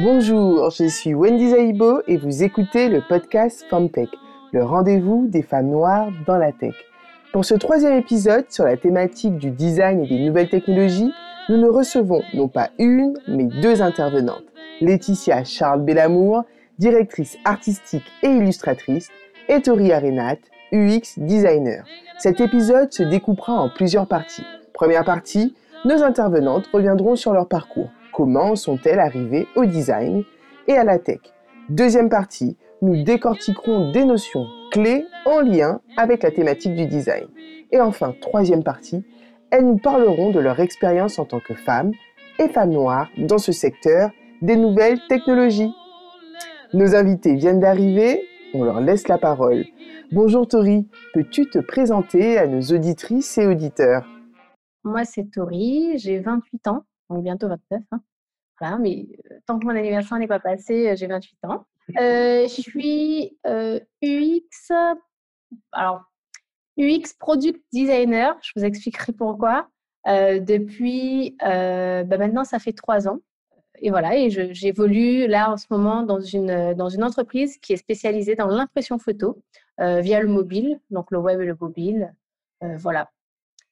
Bonjour, je suis Wendy Zaibo et vous écoutez le podcast FemTech, le rendez-vous des femmes noires dans la tech. Pour ce troisième épisode sur la thématique du design et des nouvelles technologies, nous ne recevons non pas une, mais deux intervenantes. Laetitia Charles Bellamour, directrice artistique et illustratrice, et Tori Arenat, UX designer. Cet épisode se découpera en plusieurs parties. Première partie, nos intervenantes reviendront sur leur parcours. Comment sont-elles arrivées au design et à la tech Deuxième partie, nous décortiquerons des notions clés en lien avec la thématique du design. Et enfin, troisième partie, elles nous parleront de leur expérience en tant que femmes et femmes noires dans ce secteur des nouvelles technologies. Nos invités viennent d'arriver, on leur laisse la parole. Bonjour Tori, peux-tu te présenter à nos auditrices et auditeurs? Moi c'est Tori, j'ai 28 ans, donc bientôt 29. Hein. Voilà, mais tant que mon anniversaire n'est pas passé, j'ai 28 ans. Je suis UX, alors UX Product Designer, je vous expliquerai pourquoi. depuis bah maintenant, ça fait trois ans et voilà, et j'évolue là en ce moment dans une, dans une entreprise qui est spécialisée dans l'impression photo via le mobile, donc le web et le mobile. Voilà.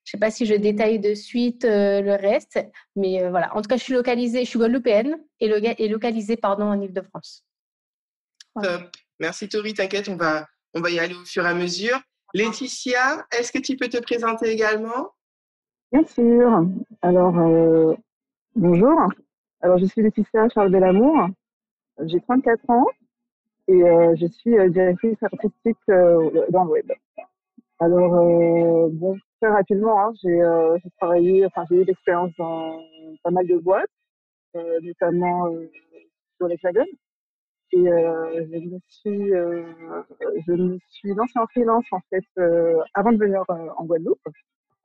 Je ne sais pas si je détaille de suite euh, le reste, mais voilà. En tout cas, je suis localisée, je suis guadeloupéenne et, et localisée pardon, en Ile-de-France. Merci Tori, t'inquiète, on va, on va y aller au fur et à mesure. Laetitia, est-ce que tu peux te présenter également? Bien sûr. Alors, bonjour. Alors, je suis Laetitia Charles Bellamour. J'ai 34 ans et euh, je suis euh, directrice artistique euh, dans le web. Alors, bon, très rapidement, hein, j'ai travaillé, enfin, j'ai eu l'expérience dans pas mal de boîtes, notamment sur les flagons. Et je me suis, je me suis lancée en freelance en fait avant de venir en Guadeloupe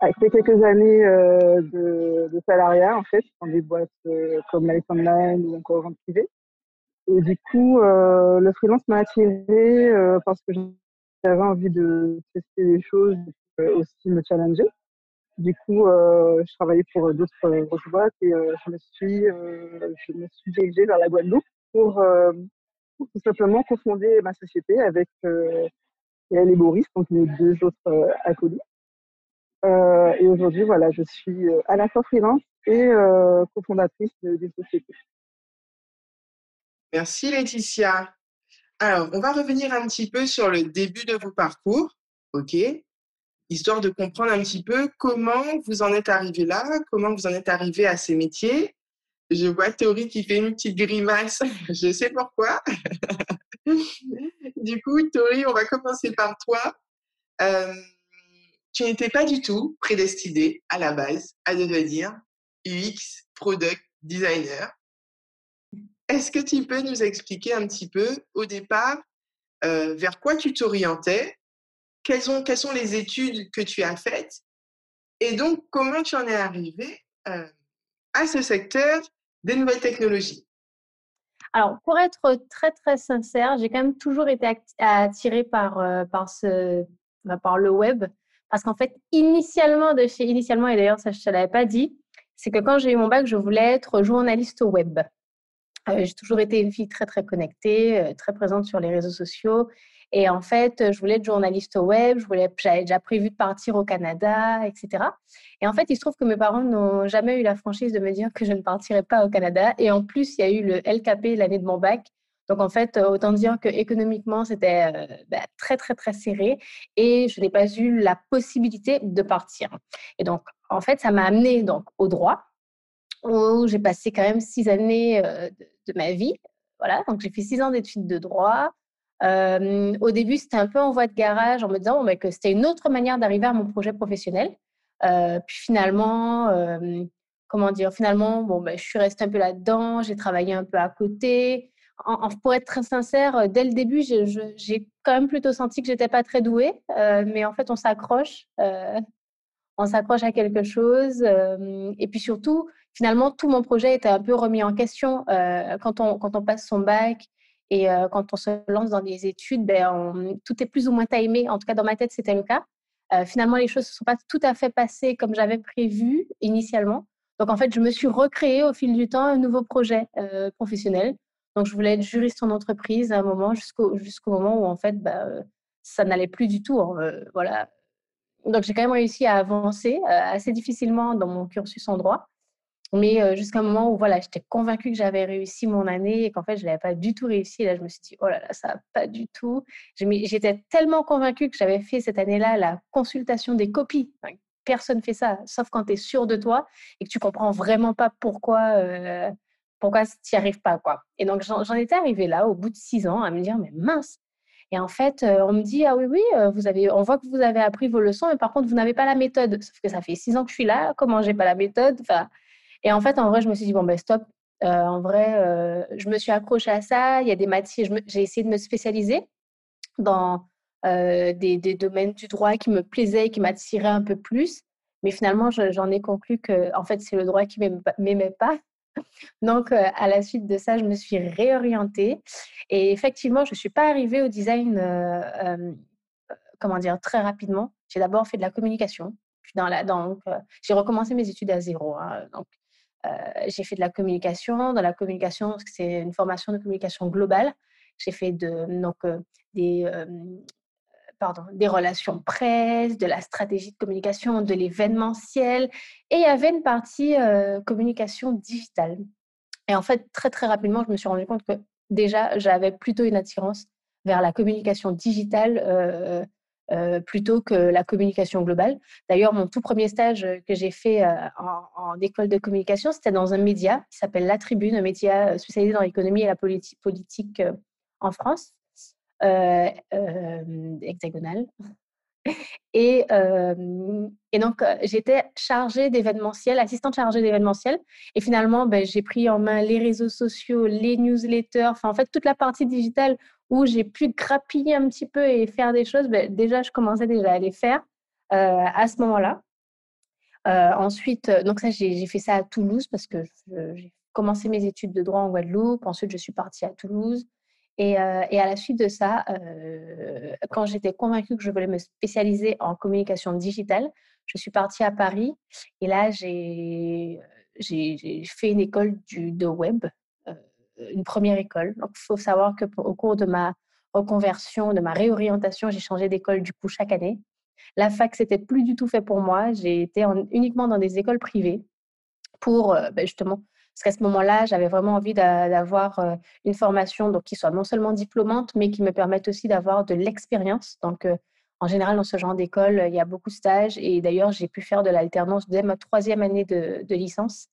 après quelques années euh, de, de, salariat, en fait, dans des boîtes euh, comme Life Online ou encore en privé. Et du coup, euh, le freelance m'a attirée euh, parce que j'avais envie de tester des choses, et aussi me challenger. Du coup, je travaillais pour d'autres grosses boîtes et je me suis, suis dirigée vers la Guadeloupe pour, tout simplement confonder ma société avec elle et Boris, donc mes deux autres acolytes. Euh, et aujourd'hui, voilà, je suis euh, à la fois freelance et euh, cofondatrice des sociétés. Merci Laetitia. Alors, on va revenir un petit peu sur le début de vos parcours, ok? Histoire de comprendre un petit peu comment vous en êtes arrivé là, comment vous en êtes arrivé à ces métiers. Je vois Théorie qui fait une petite grimace, je sais pourquoi. du coup, Tori, on va commencer par toi. Euh, tu n'étais pas du tout prédestiné à la base à devenir UX Product Designer. Est-ce que tu peux nous expliquer un petit peu au départ euh, vers quoi tu t'orientais? Quelles, sont les études que tu as faites? Et donc comment tu en es arrivé euh, à ce secteur des nouvelles technologies? Alors, pour être très très sincère, j'ai quand même toujours été attirée par, euh, ce, par le web. Parce qu'en fait, initialement, de chez initialement, et d'ailleurs, ça, je ne te l'avais pas dit, c'est que quand j'ai eu mon bac, je voulais être journaliste au web. Euh, j'ai toujours été une fille très, très connectée, euh, très présente sur les réseaux sociaux. Et en fait, je voulais être journaliste au web, j'avais déjà prévu de partir au Canada, etc. Et en fait, il se trouve que mes parents n'ont jamais eu la franchise de me dire que je ne partirais pas au Canada. Et en plus, il y a eu le LKP l'année de mon bac donc, en fait, euh, autant dire qu'économiquement, c'était euh, bah, très, très, très serré et je n'ai pas eu la possibilité de partir. Et donc, en fait, ça m'a amené donc, au droit, où j'ai passé quand même six années euh, de, ma vie. Voilà, donc j'ai fait six ans d'études de droit. au début, c'était un peu en voie de garage en me disant bah, que c'était une autre manière d'arriver à mon projet professionnel. puis finalement, comment dire, finalement, bon, bah, je suis restée un peu là-dedans, j'ai travaillé un peu à côté pour être très sincère, euh, dès le début, j'ai quand même plutôt senti que j'étais pas très douée, euh, mais en fait, on s'accroche, euh, on s'accroche à quelque chose, et puis surtout, finalement, tout mon projet était un peu remis en question quand on quand on passe son bac et quand on se lance dans des études, ben, tout est plus ou moins timé. En tout cas, dans ma tête, c'était le cas. finalement, les choses ne se sont pas tout à fait passées comme j'avais prévu initialement. Donc, en fait, je me suis recréé au fil du temps un nouveau projet professionnel Donc, je voulais être juriste en entreprise à un moment, jusqu'au jusqu'au moment où, en fait, bah, ça n'allait plus du tout. Hein, voilà. Donc, j'ai quand même réussi à avancer assez difficilement dans mon cursus en droit. Mais jusqu'à un moment où voilà, j'étais convaincue que j'avais réussi mon année et qu'en fait, je ne l'avais pas du tout réussi. là, je me suis dit, oh là là, ça va pas du tout. J'étais tellement convaincue que j'avais fait cette année-là la consultation des copies. personne ne fait ça, sauf quand tu es sûr de toi et que tu comprends vraiment pas pourquoi, euh, pourquoi tu n'y arrives pas. Quoi. Et donc, j'en étais arrivée là, au bout de six ans, à me dire, mais mince. Et en fait, on me dit, ah oui, oui, vous avez, on voit que vous avez appris vos leçons, mais par contre, vous n'avez pas la méthode. Sauf que ça fait six ans que je suis là, comment j'ai pas la méthode? Enfin, et en fait, en vrai, je me suis dit, bon, ben stop. Euh, en vrai, euh, je me suis accrochée à ça. Il y a des matières, j'ai essayé de me spécialiser dans euh, des, domaines du droit qui me plaisaient, qui m'attiraient un peu plus. Mais finalement, j'en ai conclu que en fait, c'est le droit qui ne m'aimait pas. Donc, à la suite de ça, je me suis réorientée. Et effectivement, je ne suis pas arrivée au design, comment dire, très rapidement. J'ai d'abord fait de la communication. Puis donc, j'ai recommencé mes études à zéro. Hein. donc, j'ai fait de la communication. Dans la communication, c'est une formation de communication globale. J'ai fait donc, euh, des, euh, des relations presse, de la stratégie de communication, de l'événementiel. Et il y avait une partie communication digitale. Et en fait, très, très rapidement, je me suis rendu compte que déjà, j'avais plutôt une attirance vers la communication digitale euh, plutôt que la communication globale. D'ailleurs, mon tout premier stage que j'ai fait euh, en, école de communication, c'était dans un média qui s'appelle La Tribune, un média euh, spécialisé dans l'économie et la politique en France, hexagonale. Et, et, donc, j'étais chargée d'événementiel, assistante chargée d'événementiel. Et finalement, ben, j'ai pris en main les réseaux sociaux, les newsletters, enfin, en fait, toute la partie digitale où j'ai pu grappiller un petit peu et faire des choses, ben, déjà, je commençais déjà à les faire euh, à ce moment-là. Euh, ensuite, euh, donc ça, j'ai fait ça à Toulouse parce que j'ai commencé mes études de droit en Guadeloupe. Ensuite, je suis partie à Toulouse. Et, à la suite de ça, quand j'étais convaincue que je voulais me spécialiser en communication digitale, je suis partie à Paris. Et là, j'ai fait une école de web une première école. Il faut savoir qu'au cours de ma reconversion, de ma réorientation, j'ai changé d'école du coup chaque année. La fac, c'était plus du tout fait pour moi. J'ai été uniquement dans des écoles privées pour euh, ben, justement, parce qu'à ce moment-là, j'avais vraiment envie d'avoir euh, une formation donc, qui soit non seulement diplômante, mais qui me permette aussi d'avoir de l'expérience. Donc, euh, en général, dans ce genre d'école, il y a beaucoup de stages. Et d'ailleurs, j'ai pu faire de l'alternance dès ma troisième année de licence.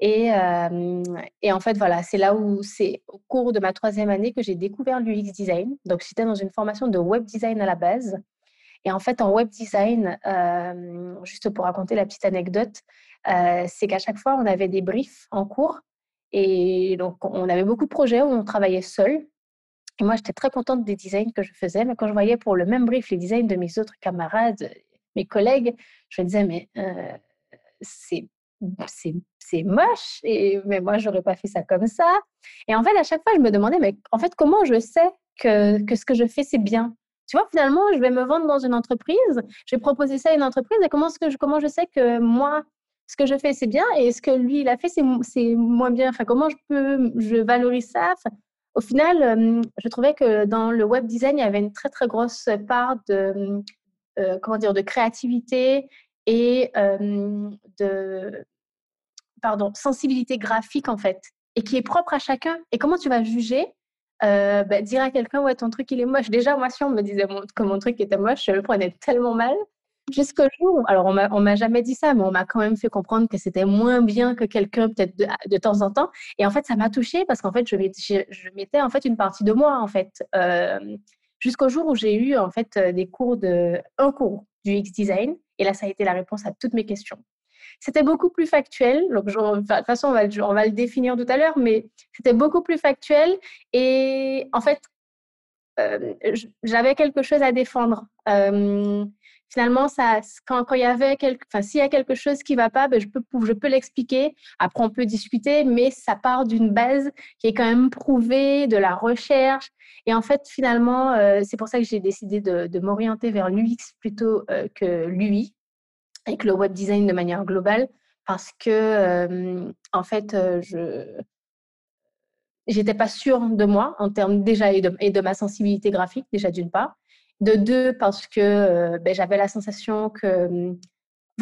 Et, en fait, voilà, c'est là où c'est au cours de ma troisième année que j'ai découvert l'UX design. Donc, j'étais dans une formation de web design à la base. Et en fait, en web design, juste pour raconter la petite anecdote, c'est qu'à chaque fois, on avait des briefs en cours. Et donc, on avait beaucoup de projets où on travaillait seul. Et moi, j'étais très contente des designs que je faisais. Mais quand je voyais pour le même brief les designs de mes autres camarades, mes collègues, je me disais, mais c'est c'est moche, et, mais moi, j'aurais pas fait ça comme ça. Et en fait, à chaque fois, je me demandais, mais en fait, comment je sais que, que ce que je fais, c'est bien? Tu vois, finalement, je vais me vendre dans une entreprise, je vais proposer ça à une entreprise, et comment, -ce que je, comment je sais que moi, ce que je fais, c'est bien, et ce que lui, il a fait, c'est moins bien? Enfin, comment je peux, je valorise ça? Au final, je trouvais que dans le web design, il y avait une très, très grosse part de, euh, comment dire, de créativité et de pardon, sensibilité graphique en fait, et qui est propre à chacun. Et comment tu vas juger bah, Dire à quelqu'un, ouais, ton truc il est moche. Déjà, moi, si on me disait que mon truc était moche, je le prenais tellement mal. Jusqu'au jour, alors on m'a jamais dit ça, mais on m'a quand même fait comprendre que c'était moins bien que quelqu'un peut-être de, temps en temps. Et en fait, ça m'a touchée parce qu'en fait, je mettais en fait une partie de moi en fait. Jusqu'au jour où j'ai eu en fait des cours de un cours du X design et là ça a été la réponse à toutes mes questions. C'était beaucoup plus factuel. Donc, de toute façon, on va, on va le définir tout à l'heure, mais c'était beaucoup plus factuel. Et en fait, euh, j'avais quelque chose à défendre. Euh, finalement, quand, il y avait enfin, s'il y a quelque chose qui ne va pas, ben, je peux, l'expliquer. Après, on peut discuter, mais ça part d'une base qui est quand même prouvée, de la recherche. Et en fait, finalement, euh, c'est pour ça que j'ai décidé de, m'orienter vers l'UX plutôt que l'UI avec le web design de manière globale parce que, en fait, je, j'étais pas sûre de moi en termes déjà et et de ma sensibilité graphique, déjà d'une part. De deux, parce que ben, j'avais la sensation que hum,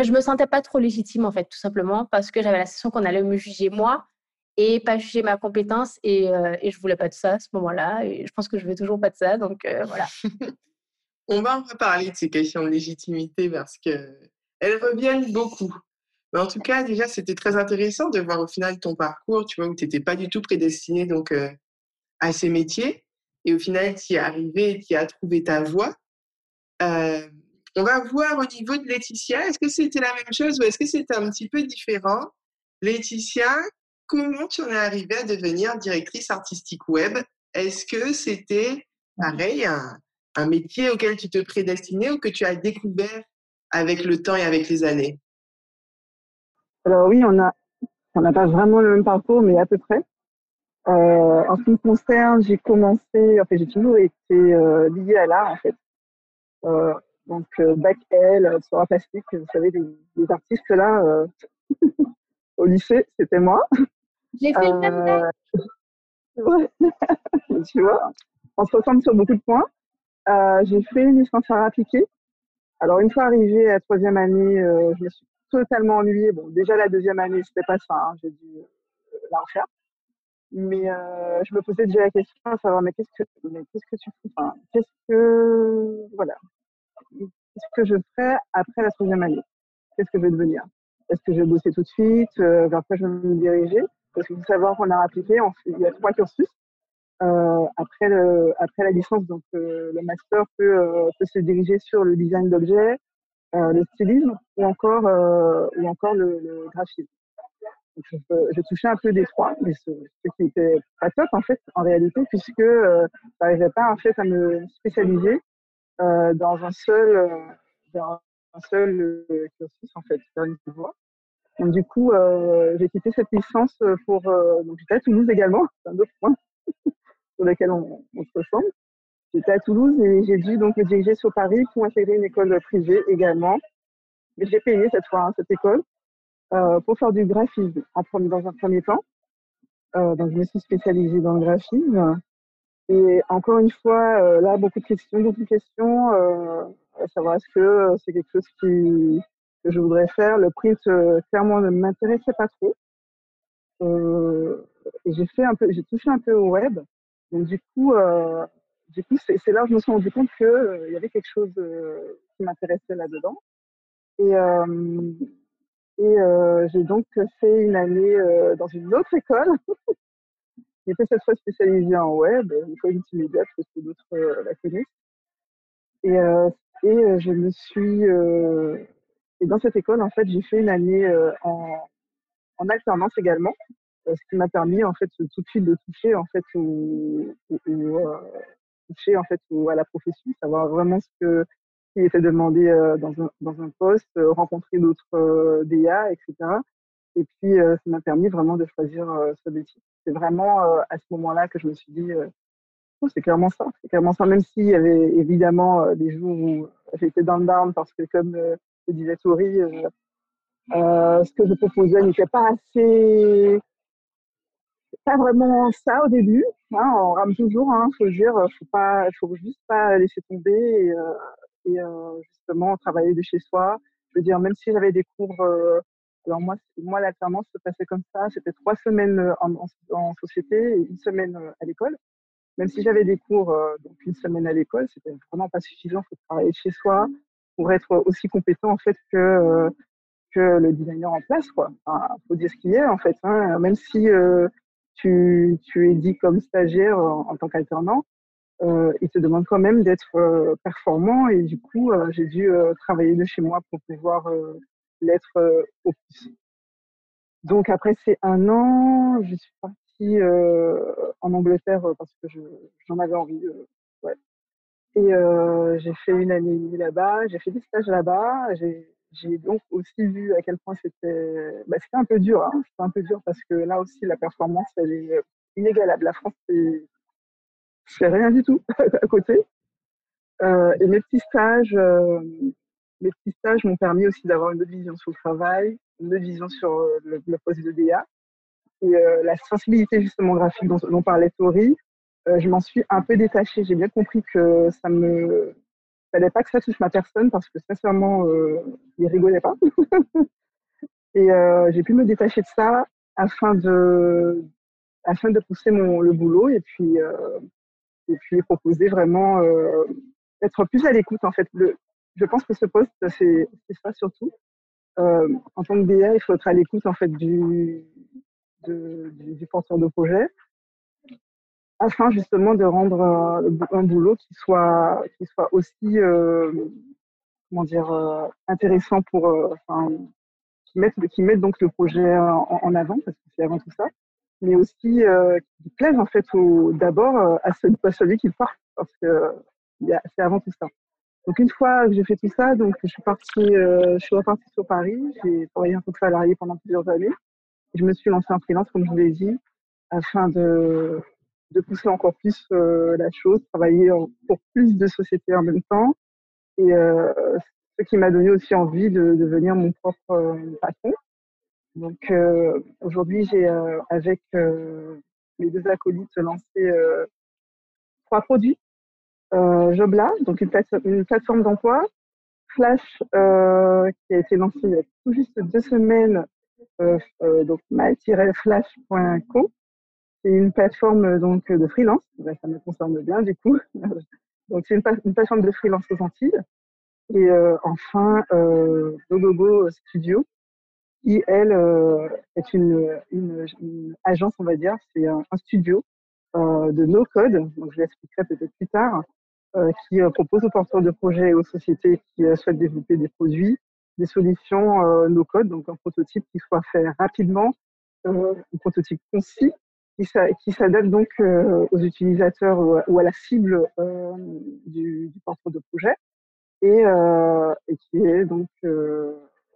je me sentais pas trop légitime en fait, tout simplement parce que j'avais la sensation qu'on allait me juger moi et pas juger ma compétence et, euh, et je voulais pas de ça à ce moment-là et je pense que je veux toujours pas de ça donc euh, voilà. On va en reparler de ces questions de légitimité parce que elles reviennent beaucoup. Mais en tout cas, déjà, c'était très intéressant de voir au final ton parcours, tu vois, où tu n'étais pas du tout prédestiné donc, euh, à ces métiers. Et au final, tu y es arrivé, tu as trouvé ta voie. Euh, on va voir au niveau de Laetitia, est-ce que c'était la même chose ou est-ce que c'était un petit peu différent? Laetitia, comment tu en es arrivée à devenir directrice artistique web? Est-ce que c'était pareil, un, métier auquel tu te prédestinais ou que tu as découvert avec le temps et avec les années? Alors oui, on a, on n'a pas vraiment le même parcours, mais à peu près. Euh, en ce qui me concerne, j'ai commencé, en fait, j'ai toujours été euh, liée à l'art, en fait. Euh, donc, euh, bac L, euh, sur un plastique, vous savez, les, artistes là, euh, au lycée, c'était moi. J'ai fait le même ouais. Tu vois, on se ressemble sur beaucoup de points. j'ai fait une licence à appliquée. Alors, une fois arrivée à la troisième année, je me suis totalement ennuyée. Bon, déjà la deuxième année, c'était pas ça. Hein, j'ai dû la refaire. Mais je me posais déjà la question à savoir, mais qu'est-ce que, qu'est-ce que tu fais? Enfin, Qu'est-ce que, voilà, qu'est-ce que je ferai après la troisième année? Qu'est-ce que je vais devenir? Est-ce que je vais bosser tout de suite? Euh, Vers quoi je vais me diriger? Parce qu'il faut savoir qu'on a appliqué, il y a trois cursus. Euh, après, le, après la licence, donc euh, le master peut, euh, peut, se diriger sur le design d'objets, euh, le stylisme ou encore, ou encore le, le graphisme. Je, je, touchais un peu des trois, mais ce, ce, qui était pas top en fait en réalité, puisque euh, n'arrivais pas en fait à me spécialiser euh, dans un seul, euh, dans euh, cursus en fait, Donc du coup, j'ai quitté cette licence pour donc j'étais à Toulouse également, c'est un autre point sur lequel on, on se ressemble. J'étais à Toulouse et j'ai dû donc me diriger sur Paris pour intégrer une école privée également. Mais j'ai payé cette fois hein, cette école euh, pour faire du graphisme en premier, dans un premier temps. Euh, donc je me suis spécialisée dans le graphisme et encore une fois, euh, là, beaucoup de questions, beaucoup de questions. Euh, à savoir est-ce que euh, c'est quelque chose qui, que je voudrais faire. Le print, euh, clairement, ne m'intéressait pas trop. Et j'ai fait un peu, j'ai touché un peu au web. Donc du coup, du coup, c'est là où je me suis rendu compte que il y avait quelque chose qui m'intéressait là-dedans. Et et j'ai donc fait une année dans une autre école J'étais cette fois spécialisée en web, école multimédia, parce que d'autres euh, la connaissent. Et, euh, et euh, je me suis. Euh, et dans cette école, en fait, j'ai fait une année euh, en, en alternance également, ce qui m'a permis, en fait, tout de suite de toucher, en fait, au, au, au toucher, en fait, à la profession, savoir vraiment ce que qui était demandé dans, un, dans un poste, rencontrer d'autres DA, etc. Et puis, ça m'a permis vraiment de choisir ce métier c'est vraiment euh, à ce moment-là que je me suis dit, euh, oh, c'est clairement ça, c'est clairement ça, même s'il y avait évidemment euh, des jours où j'étais dans le down parce que, comme le disait Tori, ce que je proposais n'était pas assez pas vraiment ça au début. Hein, on rame toujours, hein, faut le dire. Faut pas, faut juste pas laisser tomber et, et euh, justement travailler de chez soi. Je veux dire, même si j'avais des cours alors moi, moi l'alternance se passait comme ça. C'était trois semaines euh, en, en, société et une semaine euh, à l'école. Même si j'avais des cours, euh, donc une semaine à l'école, c'était vraiment pas suffisant. Il faut travailler chez soi pour être aussi compétent en fait que que le designer en place. Quoi. Enfin, faut dire ce qu'il a en fait. Hein. Même si tu, tu es dit comme stagiaire en, tant qu'alternant, euh, il te demande quand même d'être euh, performant et du coup euh, j'ai dû travailler de chez moi pour pouvoir l'être euh, au plus. Donc après ces un an, je suis partie euh, en Angleterre euh, parce que j'en avais envie. Et j'ai fait une année là-bas, j'ai fait des stages là-bas. J'ai donc aussi vu à quel point c'était bah, un peu dur. Hein. C'était un peu dur parce que là aussi la performance elle est inégalable. La France c'est rien du tout à côté. Euh, et mes petits stages, euh, mes petits stages m'ont permis aussi d'avoir une autre vision sur le travail, une autre vision sur euh, le, le poste de DA. et la sensibilité justement graphique dont, dont parlait Tori, je m'en suis un peu détachée. J'ai bien compris que ça me fallait pas que ça touche ma personne parce que sincèrement, il rigolait pas. et j'ai pu me détacher de ça afin de afin de pousser mon le boulot et puis et puis proposer vraiment être plus à l'écoute en fait. Je pense que ce poste c'est ça surtout. Euh, en tant que BA, il faut être à l'écoute en fait du, porteur de projet afin justement de rendre un, boulot qui soit qui soit aussi euh, comment dire euh, intéressant pour euh, enfin, qui mette qui mette donc le projet en avant parce que c'est avant tout ça mais aussi euh, qui plaise en fait d'abord à, celui, à celui qui part parce que c'est avant tout ça donc une fois que j'ai fait tout ça, donc je suis partie, euh, je suis repartie sur Paris. J'ai travaillé en tant que salarié pendant plusieurs années. je me suis lancée en freelance, comme je vous l'ai dit, afin de, de pousser encore plus euh, la chose, travailler pour plus de sociétés en même temps. Et euh, ce qui m'a donné aussi envie de, devenir mon propre euh, patron. Donc euh, aujourd'hui, j'ai avec mes deux acolytes lancé trois produits euh, Jobla, donc une, plateforme d'emploi, Flash, euh, qui a été lancée il y a tout juste deux semaines, euh, euh donc my-flash.co. C'est une plateforme donc de freelance, ça me concerne bien du coup. donc c'est une, plateforme de freelance aux Antilles. Et euh, enfin, euh, Gogogo Studio, qui elle est une, agence, on va dire, c'est un, studio de no code. Donc je l'expliquerai peut-être plus tard euh, qui euh, propose aux porteurs de projets et aux sociétés qui euh, souhaitent développer des produits, des solutions no-code, donc un prototype qui soit fait rapidement, un prototype concis, qui s'adapte donc aux utilisateurs ou à la cible du, porteur de projet et, et qui est donc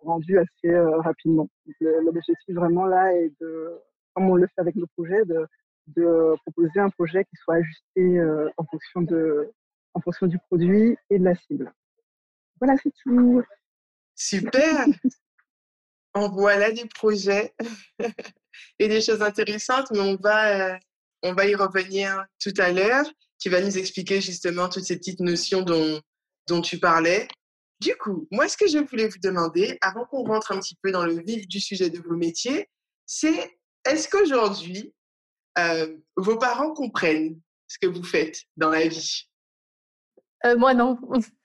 rendu assez rapidement. L'objectif vraiment là est de, comme on le fait avec nos projets, de, proposer un projet qui soit ajusté en fonction de, en fonction du produit et de la cible. Voilà, c'est tout. Super. en voilà des projets et des choses intéressantes, mais on va, euh, on va y revenir tout à l'heure. Tu vas nous expliquer justement toutes ces petites notions dont tu parlais. Du coup, moi, ce que je voulais vous demander, avant qu'on rentre un petit peu dans le vif du sujet de vos métiers, c'est est-ce qu'aujourd'hui, euh, vos parents comprennent ce que vous faites dans la vie? Euh, moi, non.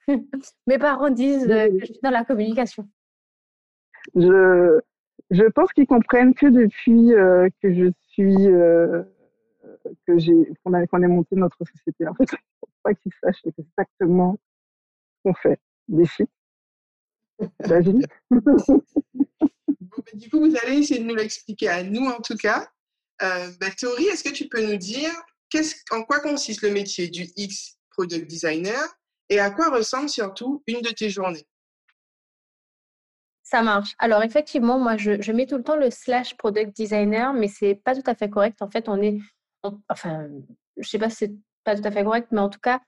Mes parents disent euh, que je suis dans la communication. Je, je pense qu'ils comprennent que depuis euh, que je suis, euh, que j'ai, qu'on a, qu'on monté notre société. En fait, pas qu'ils sachent exactement ce qu'on fait. Des sites. bon, ben, du coup, vous allez essayer de nous l'expliquer à nous, en tout cas. Euh, ben, Théorie, est-ce que tu peux nous dire en quoi consiste le métier du X product designer et à quoi ressemble surtout une de tes journées? Ça marche. Alors effectivement, moi, je, mets tout le temps le slash product designer, mais c'est pas tout à fait correct. En fait, on est, enfin, je sais pas si c'est pas tout à fait correct, mais en tout cas,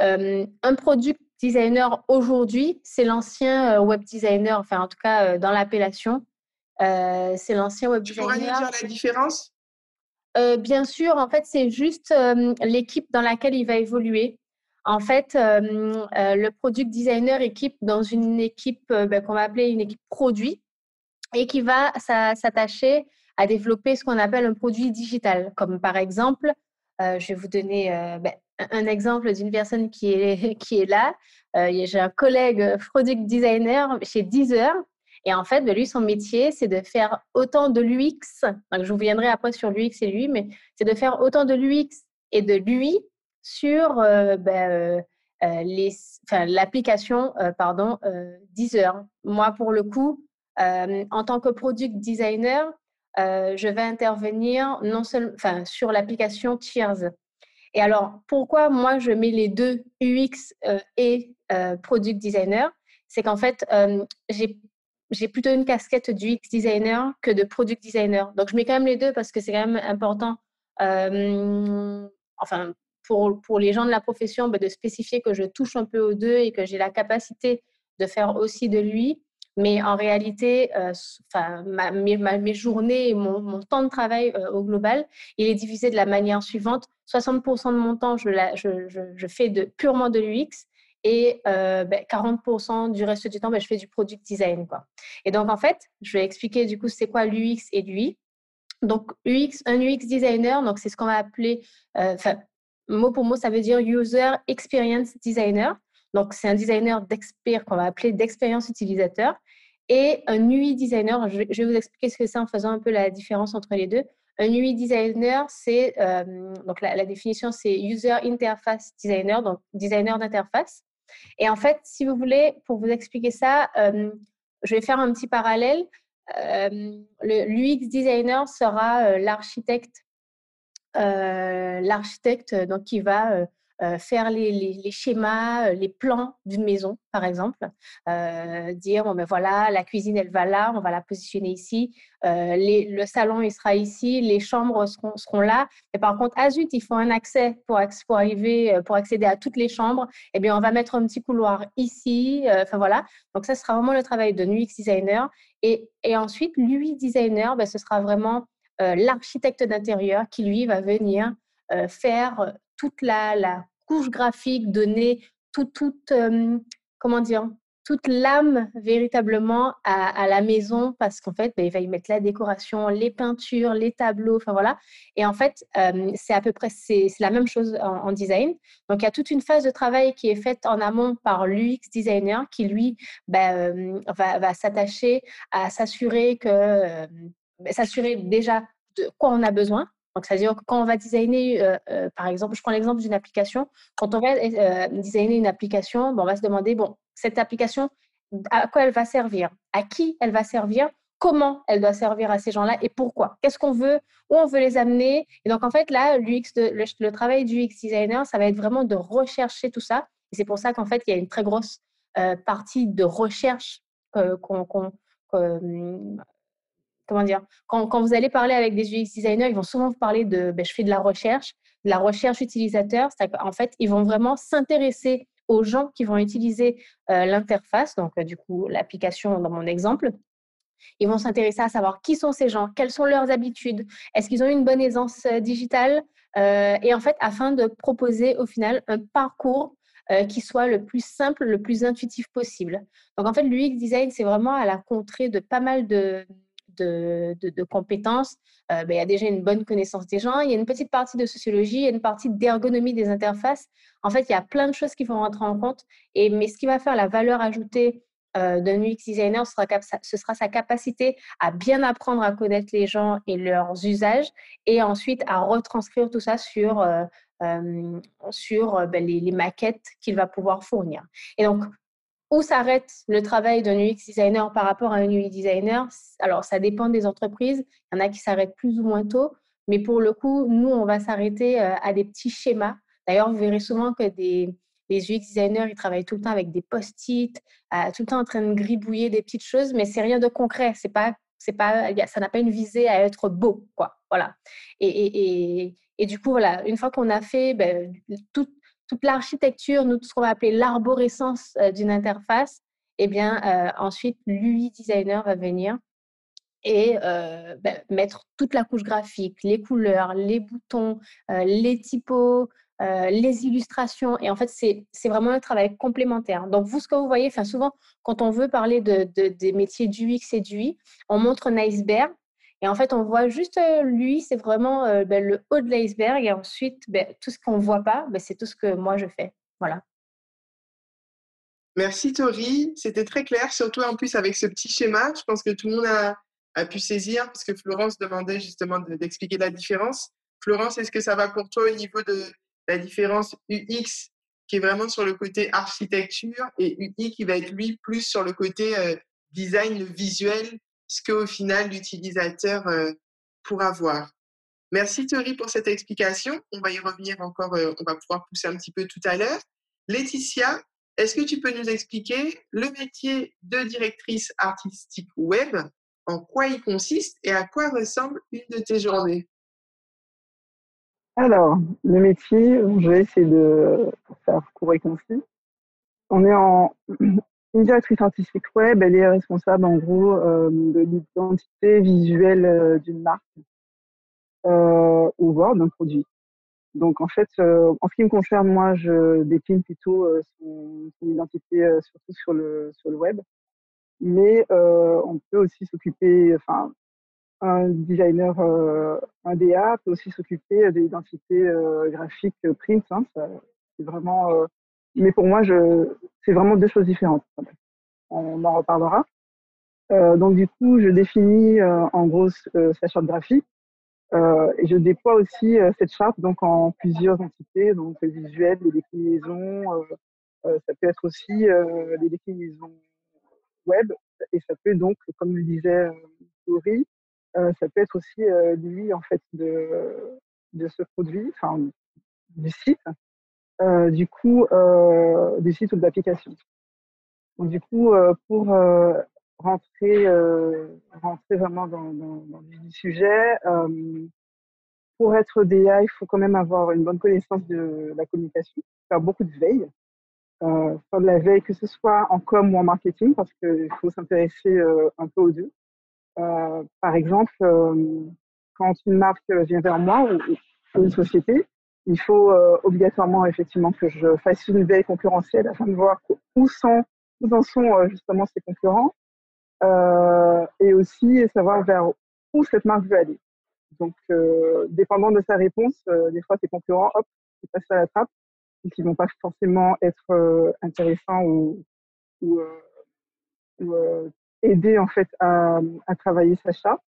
euh, un product designer aujourd'hui, c'est l'ancien euh, web designer. Enfin, en tout cas, euh, dans l'appellation, c'est l'ancien web designer. Tu pourrais nous dire la différence? Euh, bien sûr, en fait, c'est juste euh, l'équipe dans laquelle il va évoluer. En fait, euh, le product designer équipe dans une équipe ben, qu'on va appeler une équipe produit et qui va s'attacher à développer ce qu'on appelle un produit digital. Comme par exemple, je vais vous donner ben, un exemple d'une personne qui est, qui est là. J'ai un collègue product designer chez Deezer et en fait, ben, lui, son métier, c'est de faire autant de l'UX. Je vous viendrai après sur l'UX et lui, mais c'est de faire autant de l'UX et de lui sur euh, ben, euh, euh, l'application euh, pardon Deezer. Moi, pour le coup, en tant que product designer, je vais intervenir sur l'application Cheers. Et alors, pourquoi moi je mets les deux UX et product designer? C'est qu'en fait, j'ai plutôt une casquette du UX designer que de product designer. Donc, je mets quand même les deux parce que c'est quand même important, euh, enfin, pour, pour les gens de la profession, bah, de spécifier que je touche un peu aux deux et que j'ai la capacité de faire aussi de lui. Mais en réalité, enfin, mes, journées mon, temps de travail au global, il est divisé de la manière suivante. 60% de mon temps, je, fais purement de l'UX et 40% ben, du reste du temps, ben, je fais du product design. Quoi. Et donc, en fait, je vais expliquer du coup c'est quoi l'UX et l'UI. Donc, UX, un UX designer, c'est ce qu'on va appeler, enfin, mot pour mot, ça veut dire User Experience Designer. Donc, c'est un designer qu'on va appeler d'expérience utilisateur. Et un UI designer, je vais vous expliquer ce que c'est en faisant un peu la différence entre les deux. Un UI designer, c'est donc la, définition, c'est User Interface Designer, donc designer d'interface. Et en fait, si vous voulez, pour vous expliquer ça, je vais faire un petit parallèle. L'UX designer sera l'architecte, l'architecte donc qui va euh, faire les, schémas, euh, les plans d'une maison, par exemple. Euh, dire, bon, ben voilà, la cuisine, elle va là, on va la positionner ici. le salon, il sera ici. Les chambres seront, là. Mais par contre, à zut, il faut un accès pour, pour, arriver, pour accéder à toutes les chambres. Eh bien, on va mettre un petit couloir ici. Enfin, voilà. Donc, ça sera vraiment le travail de UX designer. Et, et ensuite, l'UI designer, ben, ce sera vraiment l'architecte d'intérieur qui, lui, va venir faire toute la, couche graphique, donner toute, comment dire, toute l'âme véritablement à, la maison parce qu'en fait, ben, il va y mettre la décoration, les peintures, les tableaux, enfin voilà. Et en fait, c'est à peu près c'est la même chose en, design. Donc, il y a toute une phase de travail qui est faite en amont par l'UX designer qui, lui, ben, va, va s'attacher à s'assurer que, ben, s'assurer déjà de quoi on a besoin, donc, c'est-à-dire que quand on va designer, euh, euh, par exemple, je prends l'exemple d'une application, quand on va euh, designer une application, bon, on va se demander, bon, cette application, à quoi elle va servir? À qui elle va servir? Comment elle doit servir à ces gens-là et pourquoi? Qu'est-ce qu'on veut? Où on veut les amener? Et donc, en fait, là, le, le, travail du UX designer, ça va être vraiment de rechercher tout ça. Et c'est pour ça qu'en fait, il y a une très grosse partie de recherche qu'on comment dire, quand, quand, vous allez parler avec des UX designers, ils vont souvent vous parler de ben, je fais de la recherche, de la recherche utilisateur. En fait, ils vont vraiment s'intéresser aux gens qui vont utiliser euh, l'interface, donc euh, du coup l'application dans mon exemple. Ils vont s'intéresser à savoir qui sont ces gens, quelles sont leurs habitudes, est-ce qu'ils ont une bonne aisance euh, digitale, et en fait, afin de proposer au final un parcours qui soit le plus simple, le plus intuitif possible. Donc en fait, l'UX design, c'est vraiment à la contrée de pas mal de, de, compétences, euh, ben, il y a déjà une bonne connaissance des gens, il y a une petite partie de sociologie, il y a une partie d'ergonomie des interfaces. En fait, il y a plein de choses qui vont rentrer en compte. Et, mais ce qui va faire la valeur ajoutée euh, d'un UX designer, ce sera, sa capacité à bien apprendre à connaître les gens et leurs usages, et ensuite à retranscrire tout ça sur, euh, sur ben, les, les, maquettes qu'il va pouvoir fournir. Et donc, où s'arrête le travail d'un UX designer par rapport à un UI designer? Alors, ça dépend des entreprises. Il y en a qui s'arrêtent plus ou moins tôt. Mais pour le coup, nous, on va s'arrêter euh, à des petits schémas. D'ailleurs, vous verrez souvent que des, les UX designers, ils travaillent tout le temps avec des post-it, euh, tout le temps en train de gribouiller des petites choses, mais c'est rien de concret. C'est pas, c'est pas, ça n'a pas une visée à être beau, quoi. Voilà. Et, et, et, du coup, voilà, une fois qu'on a fait ben, tout, toute l'architecture, nous, ce qu'on va appeler l'arborescence euh, d'une interface, eh bien, euh, ensuite, l'UI designer va venir et euh, ben, mettre toute la couche graphique, les couleurs, les boutons, les typos, les illustrations. Et en fait, c'est vraiment un travail complémentaire. Donc, vous, ce que vous voyez, souvent, quand on veut parler de, des métiers du X et du on montre un iceberg et en fait, on voit juste euh, lui, c'est vraiment euh, ben, le haut de l'iceberg. Et ensuite, ben, tout ce qu'on ne voit pas, ben, c'est tout ce que moi je fais. Voilà. Merci Tori, c'était très clair, surtout en plus avec ce petit schéma. Je pense que tout le monde a, pu saisir, parce que Florence demandait justement d'expliquer la différence. Florence, est-ce que ça va pour toi au niveau de la différence UX qui est vraiment sur le côté architecture et UI qui va être lui plus sur le côté euh, design, visuel ce qu'au final l'utilisateur euh, pourra voir. Merci Thierry pour cette explication. On va y revenir encore, euh, on va pouvoir pousser un petit peu tout à l'heure. Laetitia, est-ce que tu peux nous expliquer le métier de directrice artistique web, en quoi il consiste et à quoi ressemble une de tes journées? Alors, le métier, je vais essayer de faire court et concis. On est en une directrice artistique web, elle est responsable en gros de l'identité visuelle d'une marque euh, ou voire d'un produit. Donc en fait, en ce qui me concerne, moi, je décline plutôt son, identité surtout sur le sur le web, mais on peut aussi s'occuper, enfin un designer, euh, un DA peut aussi s'occuper de l'identité euh, graphique euh, print. Hein, c'est vraiment, mais pour moi, c'est vraiment deux choses différentes. On en reparlera. donc du coup, je définis en gros sa charte graphique et je déploie aussi cette charte donc en plusieurs entités, donc les visuels, les déclinaisons. ça peut être aussi les déclinaisons web et ça peut donc, comme le disait Laurie, euh, ça peut être aussi euh, lui en fait de, de ce produit, enfin du site, euh, du coup du site ou de l'application. Du coup pour rentrer vraiment dans, le sujet, pour être DA, il faut quand même avoir une bonne connaissance de la communication, faire beaucoup de veille, euh, faire de la veille, que ce soit en com ou en marketing, parce qu'il faut s'intéresser un peu aux deux. Euh, par exemple, euh, quand une marque vient vers moi ou, une société, il faut euh, obligatoirement effectivement que je fasse une veille concurrentielle afin de voir où, sont, où en sont justement ces concurrents et aussi savoir vers où cette marque veut aller. Donc, dépendant de sa réponse, des fois, ses concurrents, hop, ils passent à la trappe, donc ils vont pas forcément être intéressants ou, ou, ou aider en fait à, à travailler sa charte.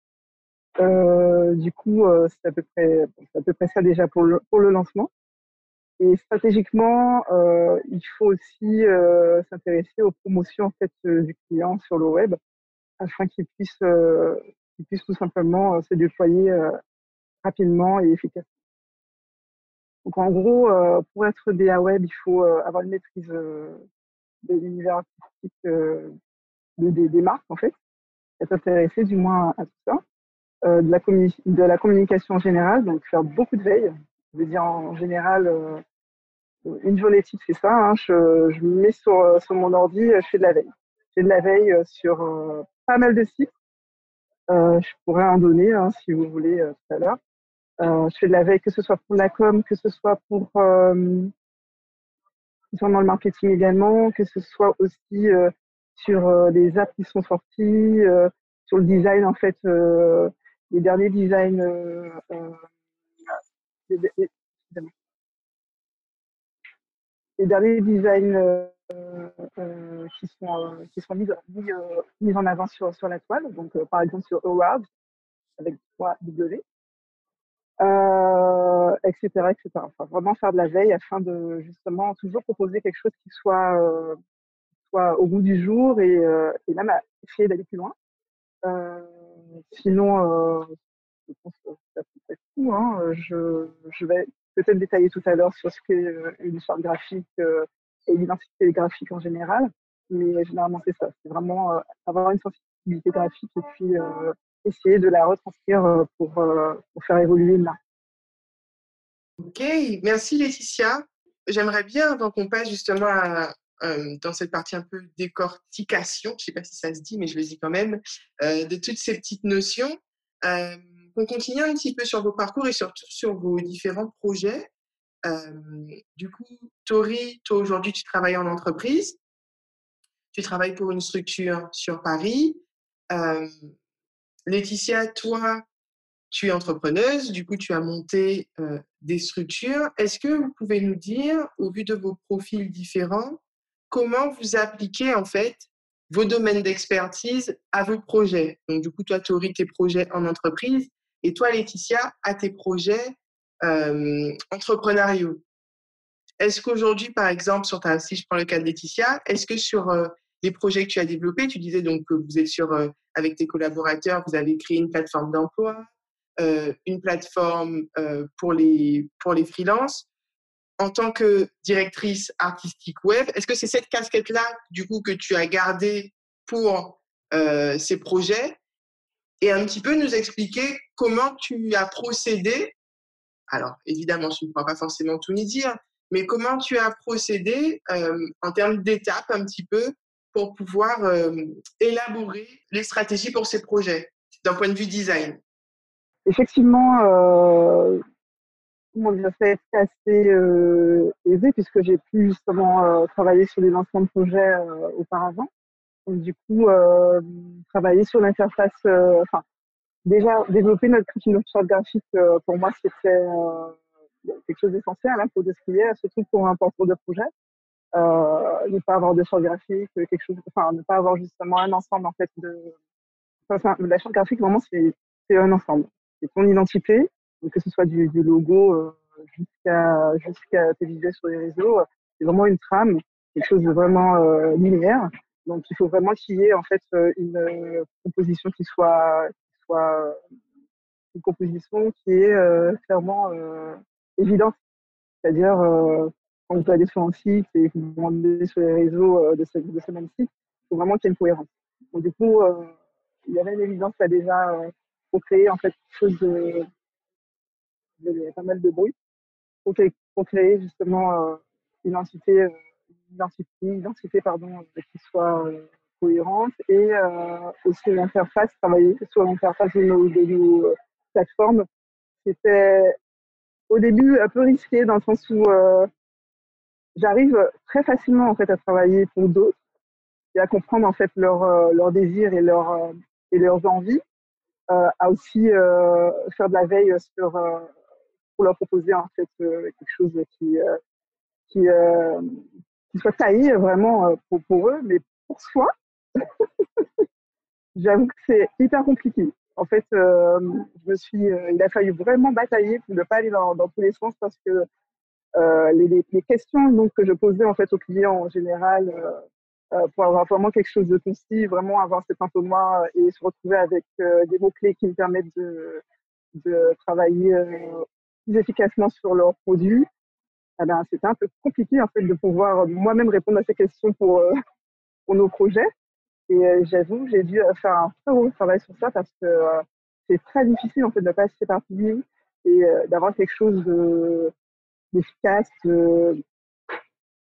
Euh, du coup, euh, c'est à peu près, à peu près ça déjà pour le, pour le lancement. Et stratégiquement, euh, il faut aussi euh, s'intéresser aux promotions en fait euh, du client sur le web, afin qu'il puisse, euh, qu'il puisse tout simplement se déployer rapidement et efficacement. Donc en gros, pour être DA web, il faut avoir une maîtrise de l'univers artistique des, marques, en fait, être intéressé du moins à tout ça. Euh, de, la de la communication en général, donc faire beaucoup de veille. Je veux dire, en général, euh, une journée type, c'est ça. Hein, je, je, me mets sur, sur mon ordi, je fais de la veille. Je fais de la veille sur euh, pas mal de sites. je pourrais en donner, hein, si vous voulez, tout à l'heure. je fais de la veille, que ce soit pour la com, que ce soit pour concernant le marketing également, que ce soit aussi sur euh, les apps qui sont sorties, euh, sur le design en fait, euh, les derniers designs. Les, les, derniers designs qui sont qui sont mis, mis, en avant sur sur la toile. Donc par exemple sur Awards avec 3W. Euh, etc., vraiment faire de la veille afin de justement toujours proposer quelque chose qui soit euh, au goût du jour et, euh, et même essayer d'aller plus loin. Euh, sinon, euh, je pense que c'est tout. Hein. Je, je vais peut-être détailler tout à l'heure sur ce qu'est une charte graphique et l'identité graphique en général. Mais généralement, c'est ça. C'est vraiment avoir une sensibilité graphique et puis essayer de la retranscrire pour, faire évoluer marque. Ok, merci Laetitia. J'aimerais bien, avant qu'on passe justement à, dans cette partie un peu décortication, je ne sais pas si ça se dit, mais je le dis quand même, de toutes ces petites notions. Euh, on continue un petit peu sur vos parcours et surtout sur vos différents projets. du coup, Tori, toi aujourd'hui, tu travailles en entreprise. Tu travailles pour une structure sur Paris. Laetitia, toi, tu es entrepreneuse, du coup, tu as monté des structures. Est-ce que vous pouvez nous dire, au vu de vos profils différents, comment vous appliquez en fait vos domaines d'expertise à vos projets. Donc, du coup, toi, aurais tes projets en entreprise et toi, Laetitia, à tes projets euh, entrepreneuriaux. Est-ce qu'aujourd'hui, par exemple, sur ta, si je prends le cas de Laetitia, est-ce que sur euh, les projets que tu as développés, tu disais donc que vous êtes sur, euh, avec tes collaborateurs, vous avez créé une plateforme d'emploi, une plateforme pour les, pour les freelances en tant que directrice artistique web, est-ce que c'est cette casquette-là, du coup, que tu as gardée pour euh, ces projets? Et un petit peu nous expliquer comment tu as procédé Alors, évidemment, je ne pourras pas forcément tout nous dire, mais comment tu as procédé euh, en termes d'étapes un petit peu pour pouvoir élaborer les stratégies pour ces projets d'un point de vue design? Effectivement, mon ça a été assez aisé puisque j'ai pu justement travailler sur des lancements de projets auparavant. Donc, du coup, travailler sur l'interface, enfin, déjà développer notre charte graphique, pour moi, c'était quelque chose d'essentiel hein, pour décrire, surtout pour un porteur de projet. Euh, ne pas avoir de charte graphique, quelque chose, enfin, ne pas avoir justement un ensemble en fait de. La charte graphique, vraiment, c'est un ensemble. C'est ton identité, que ce soit du, logo euh, jusqu'à jusqu'à tes visuels sur les réseaux. C'est vraiment une trame, quelque chose de vraiment euh, linéaire. Donc, il faut vraiment qu'il y ait en fait une composition qui soit, qui soit une composition qui est clairement évidente. C'est-à-dire, euh, quand vous allez sur un site et que vous demandez sur les réseaux euh, de, ce, de ce même site, il faut vraiment qu'il y ait une cohérence. Donc, du coup, euh, il y avait une évidence là déjà pour créer en fait quelque chose de. Il y a pas mal de bruit. Pour créer, justement une identité, une identité, une identité pardon, qui soit cohérente et aussi l'interface, travailler sur l'interface de nos, de nos plateformes. C'était au début un peu risqué dans le sens où euh, j'arrive très facilement en fait à travailler pour d'autres et à comprendre en fait leurs euh, désirs et leurs euh, et leurs envies, à aussi faire de la veille sur leur proposer en fait quelque chose qui qui, qui soit taillé vraiment pour, eux, mais pour soi, j'avoue que c'est hyper compliqué. En fait, euh, je me suis, euh, il a fallu vraiment batailler pour ne pas aller dans, tous les sens parce que euh, les, questions donc, que je posais en fait aux clients en général pour avoir vraiment quelque chose de concis, vraiment avoir cet moi et se retrouver avec des mots-clés qui me permettent de, de travailler plus efficacement sur leurs produits, eh ben, c'était un peu compliqué en fait de pouvoir moi-même répondre à ces questions pour, pour nos projets. Et euh, j'avoue, j'ai dû euh, faire un très gros travail sur ça parce que euh, c'est très difficile en fait de ne pas s'éparpiller et d'avoir quelque chose de d'efficace, de,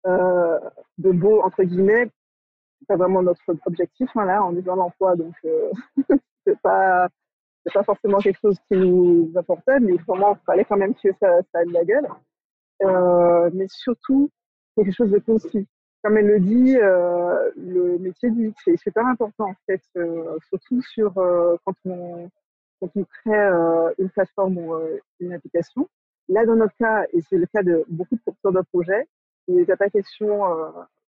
de beau entre guillemets. C'est pas vraiment notre objectif hein, là en disant l'emploi, donc c'est pas c'est pas forcément quelque chose qui nous apportait, mais vraiment il fallait quand même que ça, ça de la gueule. mais surtout quelque chose de concis comme elle le dit, euh, le métier du X est super important en fait, euh, surtout sur euh, quand on quand on crée une plateforme ou une application. Là, dans notre cas, et c'est le cas de beaucoup de porteurs de projets, il n'est pas question